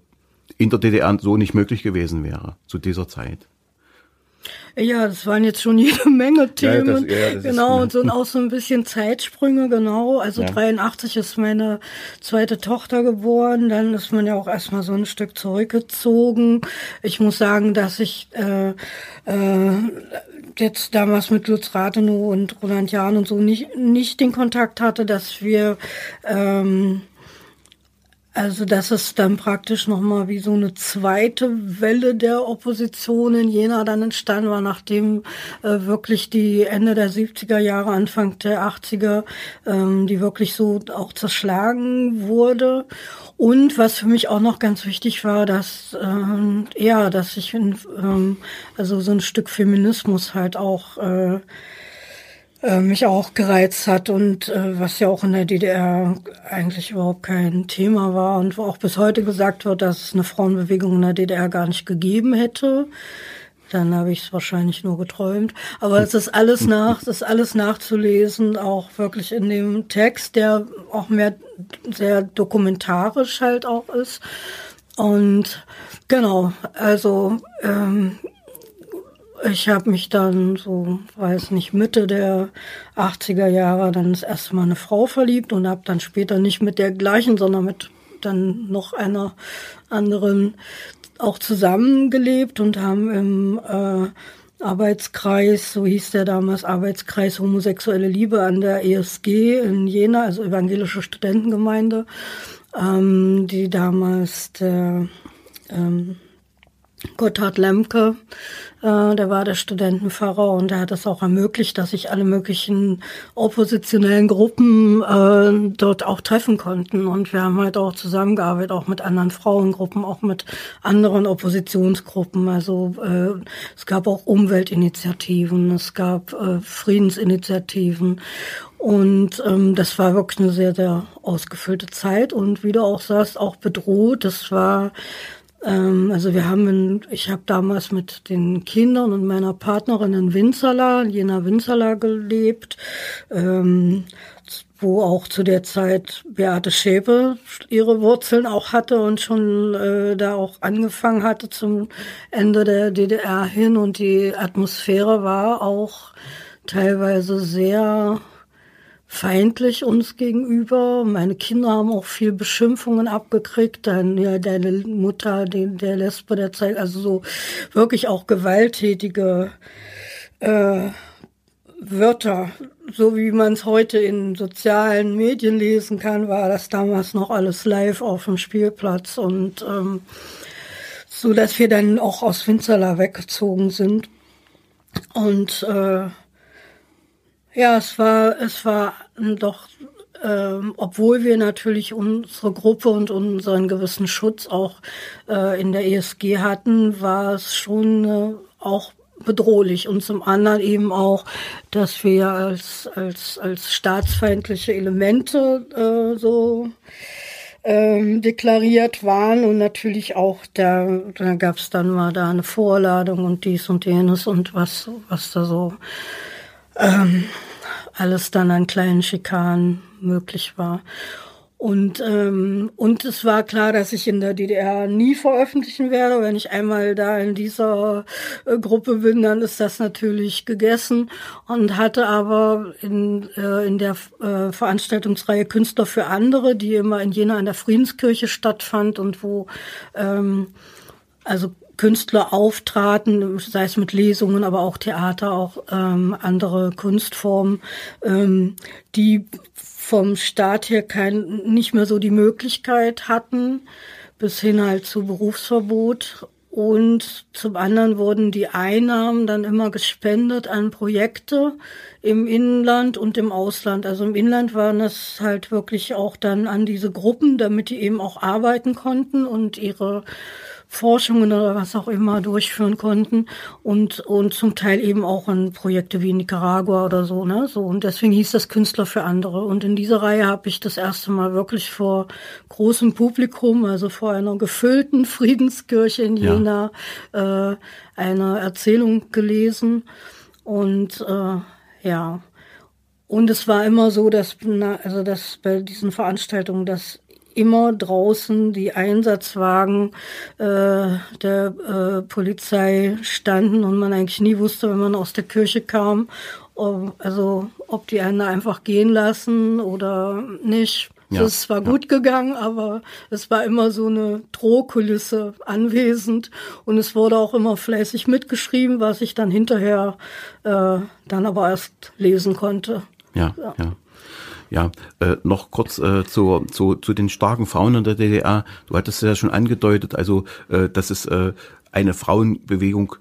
B: in der DDR so nicht möglich gewesen wäre zu dieser Zeit.
C: Ja, das waren jetzt schon jede (laughs) Menge Themen. Ja, das, ja, genau, ist, und so auch so ein bisschen Zeitsprünge, genau. Also ja. 83 ist meine zweite Tochter geboren, dann ist man ja auch erstmal so ein Stück zurückgezogen. Ich muss sagen, dass ich äh, äh, jetzt damals mit Lutz Rathenow und Roland Jahn und so nicht, nicht den Kontakt hatte, dass wir ähm, also, dass es dann praktisch nochmal wie so eine zweite Welle der Opposition in Jena dann entstanden war, nachdem äh, wirklich die Ende der 70er Jahre, Anfang der 80er, ähm, die wirklich so auch zerschlagen wurde. Und was für mich auch noch ganz wichtig war, dass, ähm, ja, dass ich, in, ähm, also so ein Stück Feminismus halt auch, äh, äh, mich auch gereizt hat und äh, was ja auch in der DDR eigentlich überhaupt kein Thema war und wo auch bis heute gesagt wird, dass es eine Frauenbewegung in der DDR gar nicht gegeben hätte. Dann habe ich es wahrscheinlich nur geträumt. Aber es ist alles nach, es ist alles nachzulesen, auch wirklich in dem Text, der auch mehr sehr dokumentarisch halt auch ist. Und genau, also ähm, ich habe mich dann so, weiß nicht, Mitte der 80er Jahre dann das erste Mal eine Frau verliebt und habe dann später nicht mit der gleichen, sondern mit dann noch einer anderen auch zusammengelebt und haben im äh, Arbeitskreis, so hieß der damals, Arbeitskreis Homosexuelle Liebe an der ESG in Jena, also Evangelische Studentengemeinde, ähm, die damals der ähm, Gotthard Lemke, äh, der war der Studentenpfarrer und der hat es auch ermöglicht, dass sich alle möglichen oppositionellen Gruppen äh, dort auch treffen konnten. Und wir haben halt auch zusammengearbeitet, auch mit anderen Frauengruppen, auch mit anderen Oppositionsgruppen. Also äh, es gab auch Umweltinitiativen, es gab äh, Friedensinitiativen. Und ähm, das war wirklich eine sehr, sehr ausgefüllte Zeit und wie du auch sagst, auch bedroht. Das war also wir haben, in, ich habe damals mit den Kindern und meiner Partnerin in Winzerla, in Jena Winzerla gelebt, ähm, wo auch zu der Zeit Beate Schäpe ihre Wurzeln auch hatte und schon äh, da auch angefangen hatte zum Ende der DDR hin. Und die Atmosphäre war auch teilweise sehr feindlich uns gegenüber. Meine Kinder haben auch viel Beschimpfungen abgekriegt. Dann ja deine Mutter, den, der Lesbe der Zeit, also so wirklich auch gewalttätige äh, Wörter, so wie man es heute in sozialen Medien lesen kann, war das damals noch alles live auf dem Spielplatz und ähm, so, dass wir dann auch aus Winzerla weggezogen sind und äh, ja, es war, es war doch, ähm, obwohl wir natürlich unsere Gruppe und unseren gewissen Schutz auch äh, in der ESG hatten, war es schon äh, auch bedrohlich. Und zum anderen eben auch, dass wir als als als staatsfeindliche Elemente äh, so ähm, deklariert waren. Und natürlich auch da da gab es dann mal da eine Vorladung und dies und jenes und was was da so ähm, alles dann an kleinen Schikanen möglich war. Und, ähm, und es war klar, dass ich in der DDR nie veröffentlichen werde. Wenn ich einmal da in dieser äh, Gruppe bin, dann ist das natürlich gegessen. Und hatte aber in, äh, in der äh, Veranstaltungsreihe Künstler für andere, die immer in Jena in der Friedenskirche stattfand und wo ähm, also Künstler auftraten, sei es mit Lesungen, aber auch Theater, auch ähm, andere Kunstformen, ähm, die vom Staat her kein, nicht mehr so die Möglichkeit hatten, bis hin halt zu Berufsverbot. Und zum anderen wurden die Einnahmen dann immer gespendet an Projekte im Inland und im Ausland. Also im Inland waren es halt wirklich auch dann an diese Gruppen, damit die eben auch arbeiten konnten und ihre Forschungen oder was auch immer durchführen konnten und und zum Teil eben auch an Projekte wie Nicaragua oder so ne? So und deswegen hieß das Künstler für andere. Und in dieser Reihe habe ich das erste Mal wirklich vor großem Publikum also vor einer gefüllten (laughs) Friedenskirche in Jena ja. äh, eine Erzählung gelesen. Und äh, ja. Und es war immer so, dass, na, also dass bei diesen Veranstaltungen, dass immer draußen die Einsatzwagen äh, der äh, Polizei standen und man eigentlich nie wusste, wenn man aus der Kirche kam, ob, also ob die einen einfach gehen lassen oder nicht. Ja, das war gut ja. gegangen, aber es war immer so eine Drohkulisse anwesend und es wurde auch immer fleißig mitgeschrieben, was ich dann hinterher äh, dann aber erst lesen konnte.
B: Ja, ja. ja. Ja, äh, noch kurz äh, zu, zu, zu den starken Frauen in der DDR. Du hattest ja schon angedeutet, also äh, dass es äh, eine Frauenbewegung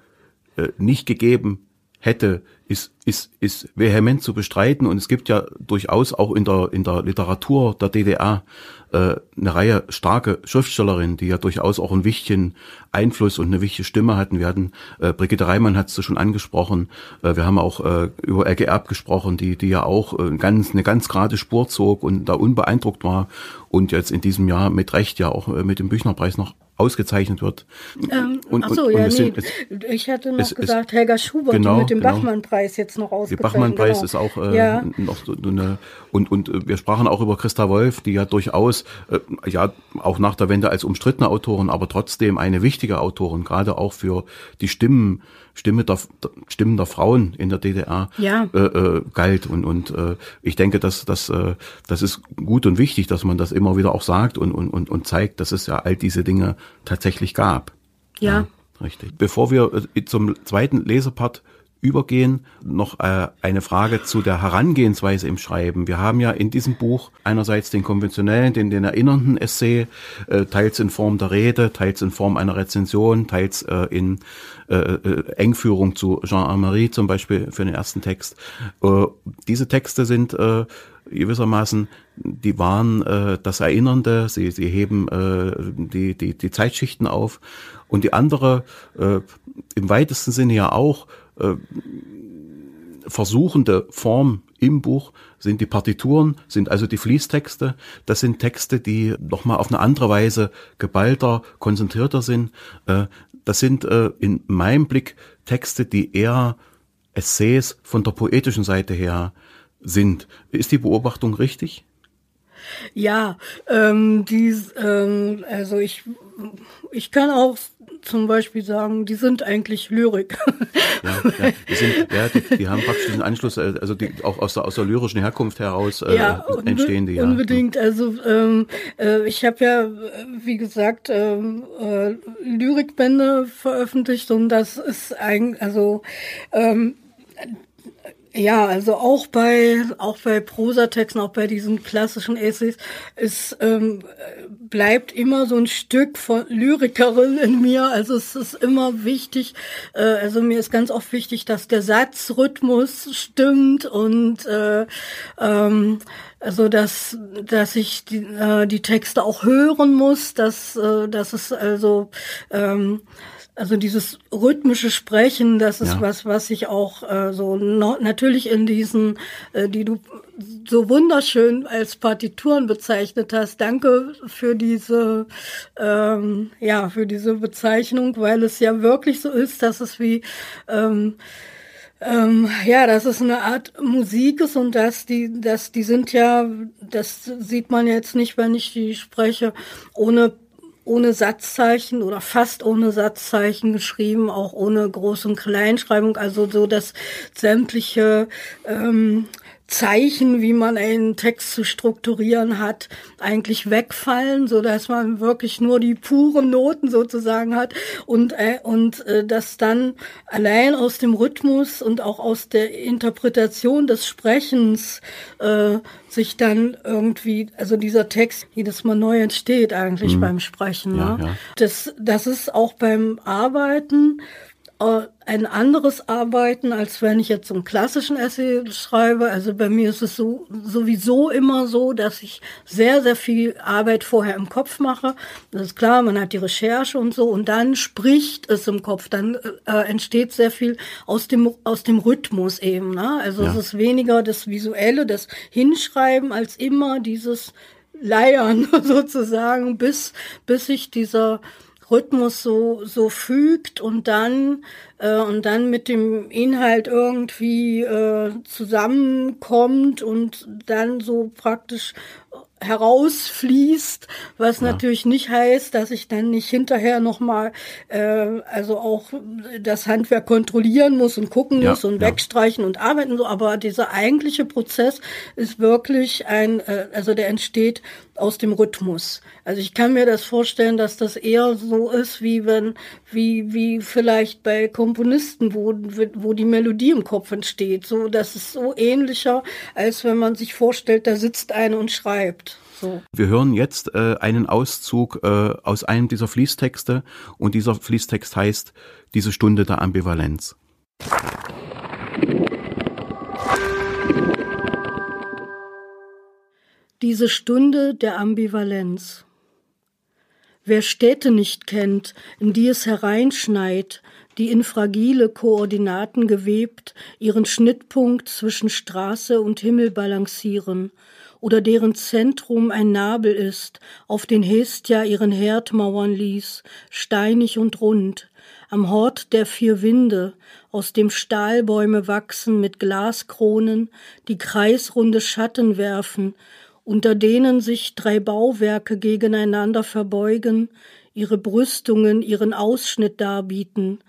B: äh, nicht gegeben hätte, ist, ist, ist vehement zu bestreiten. Und es gibt ja durchaus auch in der, in der Literatur der DDR äh, eine Reihe starke Schriftstellerinnen, die ja durchaus auch einen wichtigen Einfluss und eine wichtige Stimme hatten. Wir hatten, äh, Brigitte Reimann hat es schon angesprochen, äh, wir haben auch äh, über Elke Erb gesprochen, die, die ja auch äh, ganz, eine ganz gerade Spur zog und da unbeeindruckt war und jetzt in diesem Jahr mit Recht ja auch äh, mit dem Büchnerpreis noch ausgezeichnet wird.
C: Ähm, und, ach so, und, ja, und nee. Sind, ich hatte noch es, gesagt, es, Helga Schubert
B: genau,
C: mit dem
B: genau.
C: Bachmann-Preis jetzt noch ausgezeichnet.
B: Der Bachmann-Preis genau. ist auch äh, ja. noch so eine, und, und äh, wir sprachen auch über Christa Wolf, die ja durchaus, äh, ja, auch nach der Wende als umstrittene Autorin, aber trotzdem eine wichtige Autorin, gerade auch für die Stimmen, Stimme der, Stimmen der Frauen in der DDR
C: ja.
B: äh, äh, galt. Und, und äh, ich denke, dass, dass, äh, das ist gut und wichtig, dass man das immer wieder auch sagt und, und, und, und zeigt, dass es ja all diese Dinge tatsächlich gab.
C: Ja. ja
B: richtig. Bevor wir äh, zum zweiten Lesepart übergehen, noch äh, eine Frage zu der Herangehensweise im Schreiben. Wir haben ja in diesem Buch einerseits den konventionellen, den, den erinnernden Essay, äh, teils in Form der Rede, teils in Form einer Rezension, teils äh, in äh, äh, Engführung zu Jean-Marie zum Beispiel für den ersten Text. Äh, diese Texte sind gewissermaßen, die waren äh, das Erinnernde, sie, sie heben äh, die, die, die Zeitschichten auf und die andere äh, im weitesten Sinne ja auch äh, versuchende Form im Buch sind die Partituren, sind also die Fließtexte. Das sind Texte, die nochmal auf eine andere Weise geballter, konzentrierter sind. Äh, das sind äh, in meinem Blick Texte, die eher Essays von der poetischen Seite her sind. Ist die Beobachtung richtig?
C: Ja, ähm, die, ähm, also ich, ich kann auch zum Beispiel sagen, die sind eigentlich Lyrik. (laughs)
B: Ja, ja, die, sind, ja die, die haben praktisch diesen Anschluss, äh, also die auch aus der, aus der lyrischen Herkunft heraus äh, ja, entstehen die.
C: Ja. Unbedingt. Also ähm, äh, ich habe ja, wie gesagt, ähm, äh, Lyrikbände veröffentlicht und das ist eigentlich, also ähm, ja, also auch bei auch bei Prosatexten, auch bei diesen klassischen Essays, es ähm, bleibt immer so ein Stück von Lyrikerin in mir. Also es ist immer wichtig. Äh, also mir ist ganz oft wichtig, dass der Satzrhythmus stimmt und äh, ähm, also dass dass ich die, äh, die Texte auch hören muss, dass äh, dass es also ähm, also dieses rhythmische Sprechen, das ist ja. was, was ich auch äh, so no, natürlich in diesen, äh, die du so wunderschön als Partituren bezeichnet hast. Danke für diese, ähm, ja, für diese Bezeichnung, weil es ja wirklich so ist, dass es wie ähm, ähm, ja, dass es eine Art Musik ist und dass die, dass die sind ja, das sieht man jetzt nicht, wenn ich die spreche, ohne ohne Satzzeichen oder fast ohne Satzzeichen geschrieben, auch ohne Groß- und Kleinschreibung, also so, dass sämtliche ähm, Zeichen, wie man einen Text zu strukturieren hat, eigentlich wegfallen, so dass man wirklich nur die puren Noten sozusagen hat und äh, und äh, dass dann allein aus dem Rhythmus und auch aus der Interpretation des Sprechens äh, sich dann irgendwie, also dieser Text jedes Mal neu entsteht eigentlich mhm. beim Sprechen. Ja, ne? Ja. Das das ist auch beim Arbeiten ein anderes Arbeiten, als wenn ich jetzt einen klassischen Essay schreibe. Also bei mir ist es so sowieso immer so, dass ich sehr, sehr viel Arbeit vorher im Kopf mache. Das ist klar, man hat die Recherche und so und dann spricht es im Kopf. Dann äh, entsteht sehr viel aus dem, aus dem Rhythmus eben. Ne? Also ja. es ist weniger das Visuelle, das Hinschreiben, als immer dieses Leiern (laughs) sozusagen, bis, bis sich dieser Rhythmus so, so fügt und dann, äh, und dann mit dem Inhalt irgendwie äh, zusammenkommt und dann so praktisch herausfließt, was ja. natürlich nicht heißt, dass ich dann nicht hinterher nochmal, äh, also auch das Handwerk kontrollieren muss und gucken ja, muss und ja. wegstreichen und arbeiten so, aber dieser eigentliche Prozess ist wirklich ein, äh, also der entsteht aus dem Rhythmus. Also ich kann mir das vorstellen, dass das eher so ist, wie wenn, wie, wie vielleicht bei Komponisten, wo, wo die Melodie im Kopf entsteht. So, das ist so ähnlicher, als wenn man sich vorstellt, da sitzt einer und schreibt. So.
B: Wir hören jetzt äh, einen Auszug äh, aus einem dieser Fließtexte und dieser Fließtext heißt Diese Stunde der Ambivalenz.
C: Diese Stunde der Ambivalenz. Wer Städte nicht kennt, in die es hereinschneit, die in fragile Koordinaten gewebt ihren Schnittpunkt zwischen Straße und Himmel balancieren, oder deren Zentrum ein Nabel ist, auf den Hestia ihren Herd mauern ließ, steinig und rund, am Hort der vier Winde, aus dem Stahlbäume wachsen mit Glaskronen, die kreisrunde Schatten werfen, unter denen sich drei Bauwerke gegeneinander verbeugen, ihre Brüstungen ihren Ausschnitt darbieten,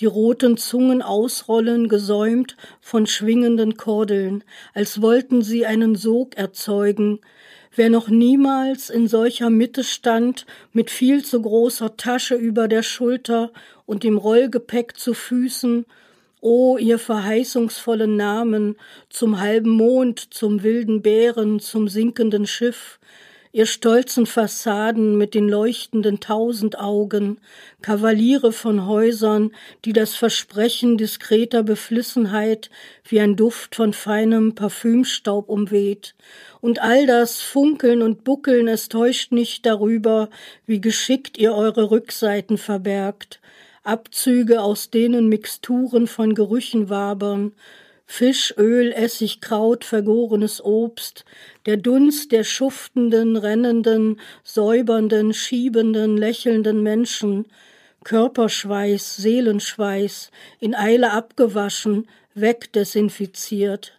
C: die roten Zungen ausrollen, gesäumt von schwingenden Kordeln, als wollten sie einen Sog erzeugen. Wer noch niemals in solcher Mitte stand, mit viel zu großer Tasche über der Schulter und dem Rollgepäck zu Füßen, O ihr verheißungsvollen Namen, zum halben Mond, zum wilden Bären, zum sinkenden Schiff, ihr stolzen Fassaden mit den leuchtenden Tausendaugen, Kavaliere von Häusern, die das Versprechen diskreter Beflissenheit wie ein Duft von feinem Parfümstaub umweht, und all das Funkeln und Buckeln, es täuscht nicht darüber, wie geschickt ihr eure Rückseiten verbergt, Abzüge, aus denen Mixturen von Gerüchen wabern, Fisch, Öl, Essig, Kraut, vergorenes Obst, der Dunst der schuftenden, rennenden, säubernden, schiebenden, lächelnden Menschen, Körperschweiß, Seelenschweiß, in Eile abgewaschen, wegdesinfiziert.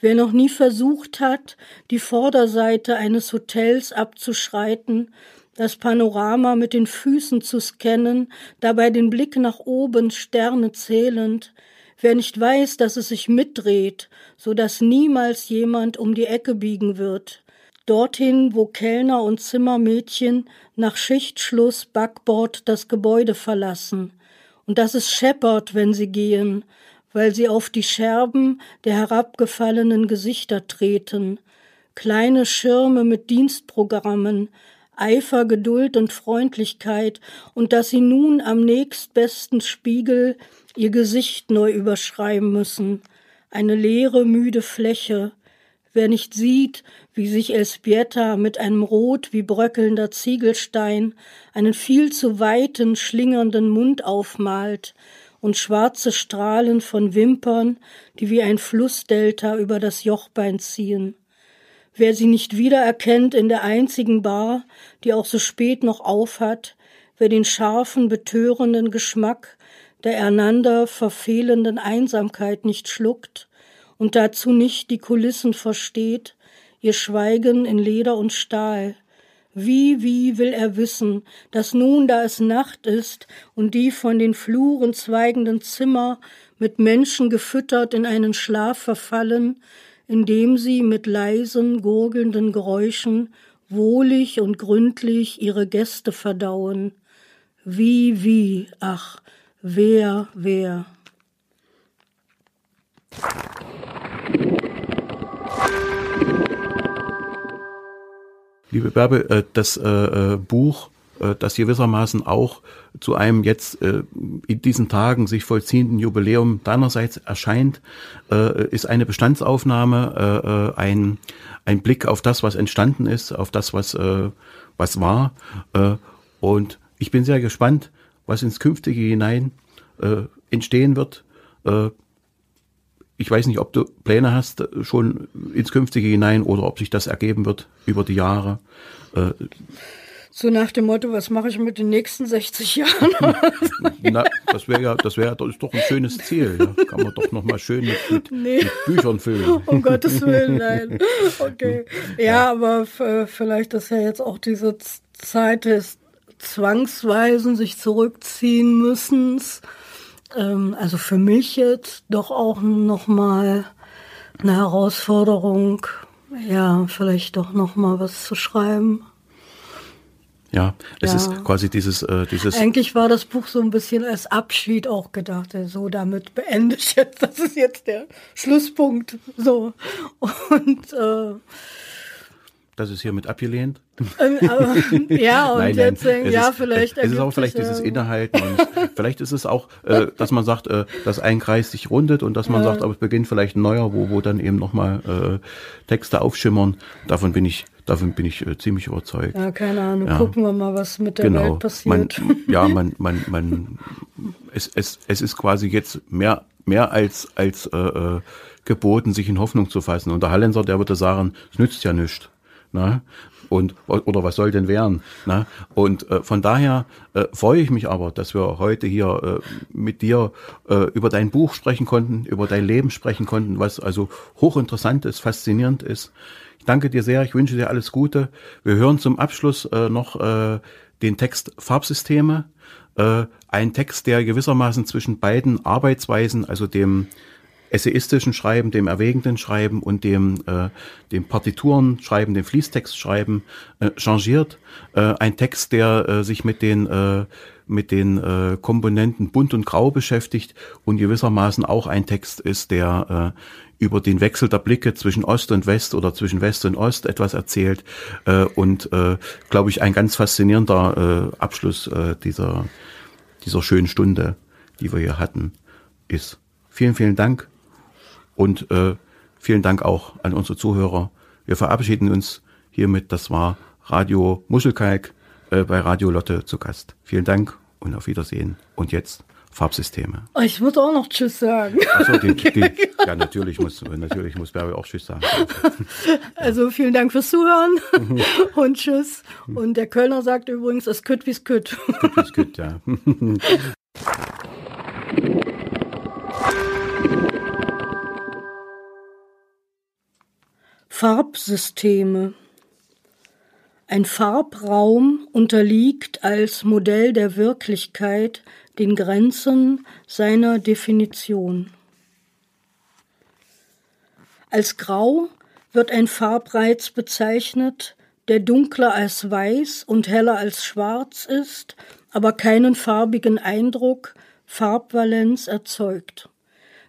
C: Wer noch nie versucht hat, die Vorderseite eines Hotels abzuschreiten, das Panorama mit den Füßen zu scannen, dabei den Blick nach oben, Sterne zählend, wer nicht weiß, dass es sich mitdreht, so dass niemals jemand um die Ecke biegen wird, dorthin, wo Kellner und Zimmermädchen nach Schichtschluss Backbord das Gebäude verlassen, und dass es scheppert, wenn sie gehen, weil sie auf die Scherben der herabgefallenen Gesichter treten, kleine Schirme mit Dienstprogrammen, Eifer, Geduld und Freundlichkeit. Und dass sie nun am nächstbesten Spiegel ihr Gesicht neu überschreiben müssen, eine leere, müde Fläche. Wer nicht sieht, wie sich Elspieta mit einem rot wie bröckelnder Ziegelstein einen viel zu weiten, schlingernden Mund aufmalt und schwarze Strahlen von Wimpern, die wie ein Flussdelta über das Jochbein ziehen. Wer sie nicht wiedererkennt in der einzigen Bar, die auch so spät noch aufhat, wer den scharfen, betörenden Geschmack der einander verfehlenden Einsamkeit nicht schluckt und dazu nicht die Kulissen versteht, ihr Schweigen in Leder und Stahl. Wie, wie will er wissen, dass nun, da es Nacht ist und die von den Fluren zweigenden Zimmer mit Menschen gefüttert in einen Schlaf verfallen, indem sie mit leisen, gurgelnden Geräuschen wohlig und gründlich ihre Gäste verdauen. Wie, wie, ach, wer, wer.
B: Liebe Bärbel, äh, das äh, äh, Buch das gewissermaßen auch zu einem jetzt in diesen Tagen sich vollziehenden Jubiläum deinerseits erscheint, ist eine Bestandsaufnahme, ein, ein Blick auf das, was entstanden ist, auf das, was, was war. Und ich bin sehr gespannt, was ins Künftige hinein äh, entstehen wird. Äh, ich weiß nicht, ob du Pläne hast äh, schon ins Künftige hinein oder ob sich das ergeben wird über die Jahre. Äh,
C: so nach dem Motto, was mache ich mit den nächsten 60 Jahren? (laughs)
B: Na, das wäre ja, das wäre das ist doch ein schönes Ziel. Ja. Kann man doch noch mal schön mit, mit, (laughs) nee. mit Büchern füllen. (laughs)
C: Um Gottes Willen, nein. Okay. Ja, ja. aber vielleicht ist ja jetzt auch diese Zeit des Zwangsweisen sich zurückziehen müssen. Ähm, also für mich jetzt doch auch noch mal eine Herausforderung, ja, vielleicht doch noch mal was zu schreiben.
B: Ja, es ja. ist quasi dieses, äh, dieses.
C: Eigentlich war das Buch so ein bisschen als Abschied auch gedacht. So, damit beende ich jetzt. (laughs) Das ist jetzt der Schlusspunkt. So. Und äh,
B: das ist hiermit abgelehnt.
C: Ähm, aber, (laughs) ja, und nein, jetzt nein, ja, ist, vielleicht.
B: Es ist auch vielleicht dieses Innehalten und vielleicht ist es auch, äh, dass man sagt, äh, dass ein Kreis sich rundet und dass man ja. sagt, aber es beginnt vielleicht ein neuer, wo, wo dann eben nochmal äh, Texte aufschimmern. Davon bin ich Davon bin ich äh, ziemlich überzeugt.
C: Ja, keine Ahnung. Ja. Gucken wir mal, was mit der genau. Welt passiert.
B: Man, (laughs) ja, man, man, man, es, es, es ist quasi jetzt mehr, mehr als, als äh, äh, geboten, sich in Hoffnung zu fassen. Und der Hallenser, der würde sagen, es nützt ja nichts. Na? Und, oder was soll denn werden? Na? Und äh, von daher äh, freue ich mich aber, dass wir heute hier äh, mit dir äh, über dein Buch sprechen konnten, über dein Leben sprechen konnten, was also hochinteressant ist, faszinierend ist danke dir sehr, ich wünsche dir alles Gute. Wir hören zum Abschluss äh, noch äh, den Text Farbsysteme. Äh, ein Text, der gewissermaßen zwischen beiden Arbeitsweisen, also dem essayistischen Schreiben, dem erwägenden Schreiben und dem, äh, dem Partituren schreiben, dem Fließtext schreiben, äh, changiert. Äh, ein Text, der äh, sich mit den, äh, mit den äh, Komponenten bunt und grau beschäftigt und gewissermaßen auch ein Text ist, der äh, über den Wechsel der Blicke zwischen Ost und West oder zwischen West und Ost etwas erzählt äh, und äh, glaube ich ein ganz faszinierender äh, Abschluss äh, dieser dieser schönen Stunde, die wir hier hatten, ist. Vielen, vielen Dank und äh, vielen Dank auch an unsere Zuhörer. Wir verabschieden uns hiermit. Das war Radio Muschelkalk äh, bei Radio Lotte zu Gast. Vielen Dank und auf Wiedersehen. Und jetzt Farbsysteme.
C: Oh, ich muss auch noch Tschüss sagen.
B: Achso, (laughs) ja, natürlich muss, natürlich muss Barry auch Tschüss sagen. (laughs)
C: Also vielen Dank fürs Zuhören (laughs) und Tschüss. Und der Kölner sagt übrigens, es kütt wie's kütt. Kütt wie's kütt, ja. Farbsysteme. Ein Farbraum unterliegt als Modell der Wirklichkeit den Grenzen seiner Definition. Als grau wird ein Farbreiz bezeichnet, der dunkler als weiß und heller als schwarz ist, aber keinen farbigen Eindruck, Farbvalenz erzeugt.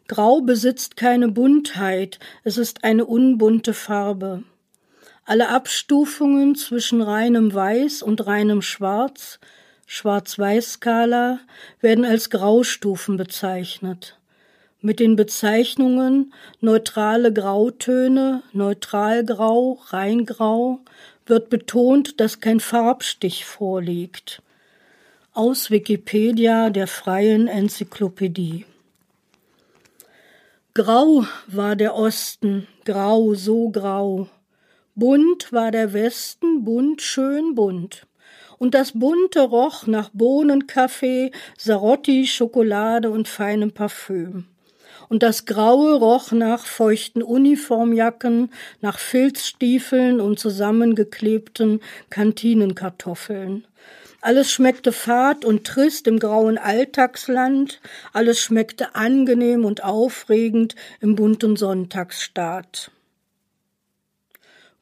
C: Grau besitzt keine Buntheit, es ist eine unbunte Farbe. Alle Abstufungen zwischen reinem Weiß und reinem Schwarz Schwarz-Weiß-Skala werden als Graustufen bezeichnet. Mit den Bezeichnungen neutrale Grautöne, Neutralgrau, Reingrau wird betont, dass kein Farbstich vorliegt. Aus Wikipedia der freien Enzyklopädie. Grau war der Osten, grau, so grau. Bunt war der Westen, bunt, schön bunt und das bunte roch nach Bohnenkaffee, Sarotti, Schokolade und feinem Parfüm. Und das Graue roch nach feuchten Uniformjacken, nach Filzstiefeln und zusammengeklebten Kantinenkartoffeln. Alles schmeckte fad und trist im grauen Alltagsland, alles schmeckte angenehm und aufregend im bunten Sonntagsstaat.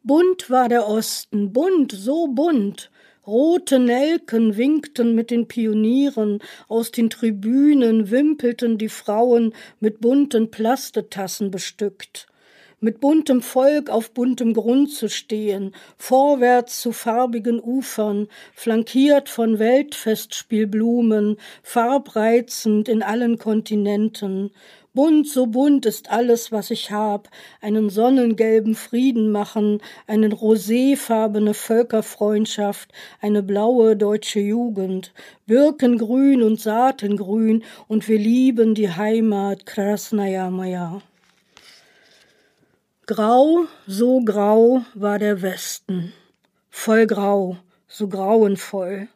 C: Bunt war der Osten, bunt, so bunt, Rote Nelken winkten mit den Pionieren, aus den Tribünen wimpelten die Frauen mit bunten Plastetassen bestückt. Mit buntem Volk auf buntem Grund zu stehen, vorwärts zu farbigen Ufern, flankiert von Weltfestspielblumen, farbreizend in allen Kontinenten, Bunt, so bunt ist alles, was ich hab, einen sonnengelben Frieden machen, eine roséfarbene Völkerfreundschaft, eine blaue deutsche Jugend, Birkengrün und Saatengrün, und wir lieben die Heimat Krasnaya Maya. Grau, so grau war der Westen, voll grau, so grauenvoll,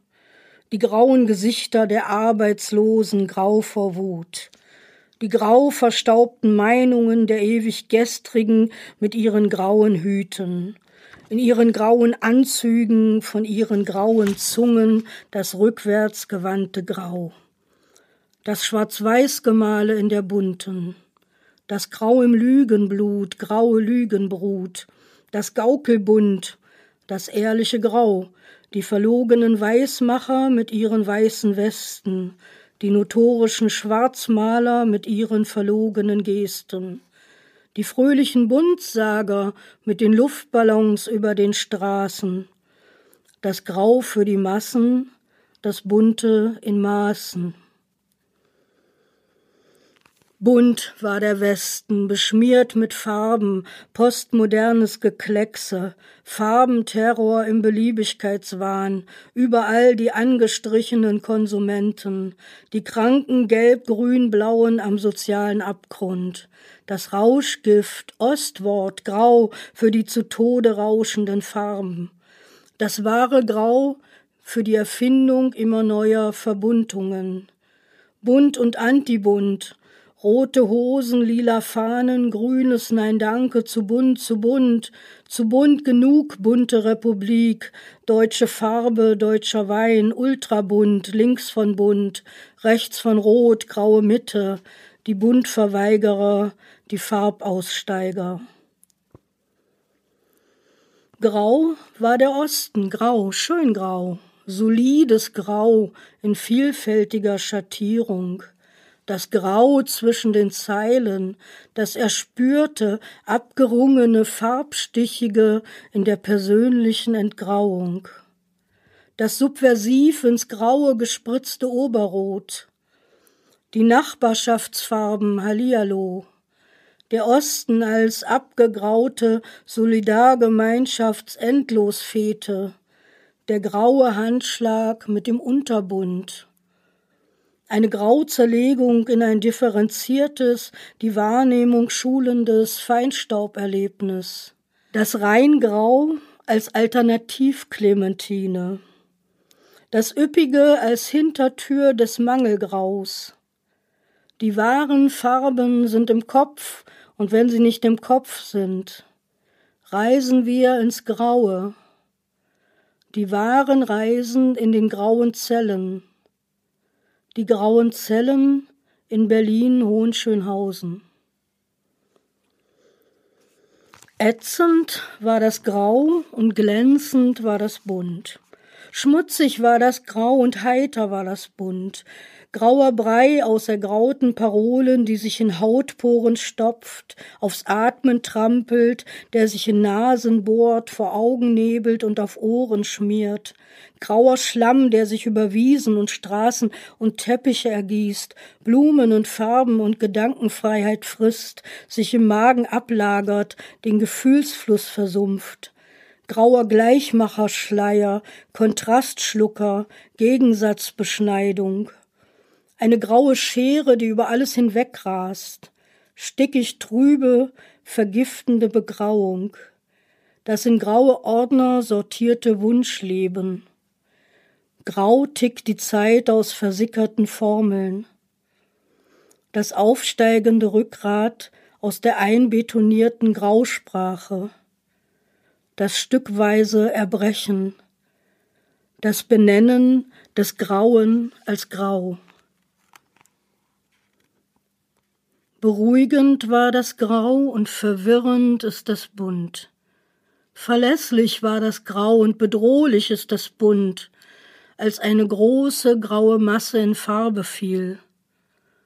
C: die grauen Gesichter der Arbeitslosen grau vor Wut, die grau verstaubten Meinungen der ewig Gestrigen mit ihren grauen Hüten, in ihren grauen Anzügen, von ihren grauen Zungen das rückwärts gewandte Grau. Das Schwarz-Weiß-Gemale in der bunten, das Grau im Lügenblut, graue Lügenbrut, das Gaukelbund, das ehrliche Grau, die verlogenen Weißmacher mit ihren weißen Westen, die notorischen Schwarzmaler mit ihren verlogenen Gesten, die fröhlichen Bundsager mit den Luftballons über den Straßen, das Grau für die Massen, das Bunte in Maßen. Bunt war der Westen, beschmiert mit Farben, postmodernes Gekleckse, Farbenterror im Beliebigkeitswahn, überall die angestrichenen Konsumenten, die kranken gelb-grün-blauen am sozialen Abgrund, das Rauschgift, Ostwort, Grau für die zu Tode rauschenden Farben, das wahre Grau für die Erfindung immer neuer Verbundungen. Bunt und Antibunt, Rote Hosen, lila Fahnen, grünes Nein Danke, zu bunt, zu bunt, zu bunt genug, bunte Republik, deutsche Farbe, deutscher Wein, ultrabunt, links von bunt, rechts von rot, graue Mitte, die Buntverweigerer, die Farbaussteiger. Grau war der Osten, grau, schön grau, solides Grau in vielfältiger Schattierung das Grau zwischen den Zeilen, das erspürte, abgerungene, farbstichige in der persönlichen Entgrauung, das subversiv ins Graue gespritzte Oberrot, die Nachbarschaftsfarben Hallihallo, der Osten als abgegraute Solidargemeinschaftsendlosfete, der graue Handschlag mit dem Unterbund eine Grauzerlegung in ein differenziertes, die Wahrnehmung schulendes Feinstauberlebnis. Das Reingrau als Alternativ-Clementine. Das Üppige als Hintertür des Mangelgraus. Die wahren Farben sind im Kopf, und wenn sie nicht im Kopf sind, reisen wir ins Graue. Die wahren reisen in den grauen Zellen die grauen Zellen in Berlin-Hohenschönhausen. Ätzend war das Grau und glänzend war das Bunt. Schmutzig war das Grau und heiter war das Bunt. Grauer Brei aus ergrauten Parolen, die sich in Hautporen stopft, aufs Atmen trampelt, der sich in Nasen bohrt, vor Augen nebelt und auf Ohren schmiert. Grauer Schlamm, der sich über Wiesen und Straßen und Teppiche ergießt, Blumen und Farben und Gedankenfreiheit frisst, sich im Magen ablagert, den Gefühlsfluss versumpft grauer Gleichmacherschleier, Kontrastschlucker, Gegensatzbeschneidung eine graue Schere, die über alles hinwegrast, stickig trübe, vergiftende Begrauung, das in graue Ordner sortierte Wunschleben. Grau tickt die Zeit aus versickerten Formeln. Das aufsteigende Rückgrat aus der einbetonierten Grausprache. Das stückweise Erbrechen. Das Benennen des Grauen als Grau. Beruhigend war das Grau und verwirrend ist das Bunt. Verlässlich war das Grau und bedrohlich ist das Bunt, als eine große graue Masse in Farbe fiel.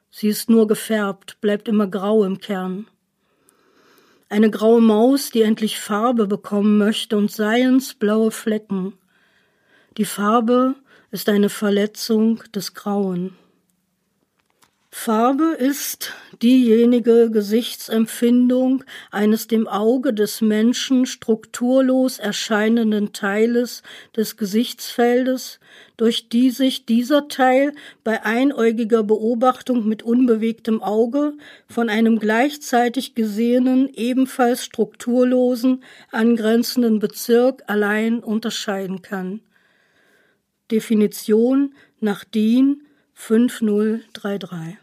C: Sie ist nur gefärbt, bleibt immer grau im Kern. Eine graue Maus, die endlich Farbe bekommen möchte und seien's blaue Flecken. Die Farbe ist eine Verletzung des Grauen. Farbe ist diejenige Gesichtsempfindung eines dem Auge des Menschen strukturlos erscheinenden Teiles des Gesichtsfeldes, durch die sich dieser Teil bei einäugiger Beobachtung mit unbewegtem Auge von einem gleichzeitig gesehenen, ebenfalls strukturlosen, angrenzenden Bezirk allein unterscheiden kann. Definition nach DIN 5033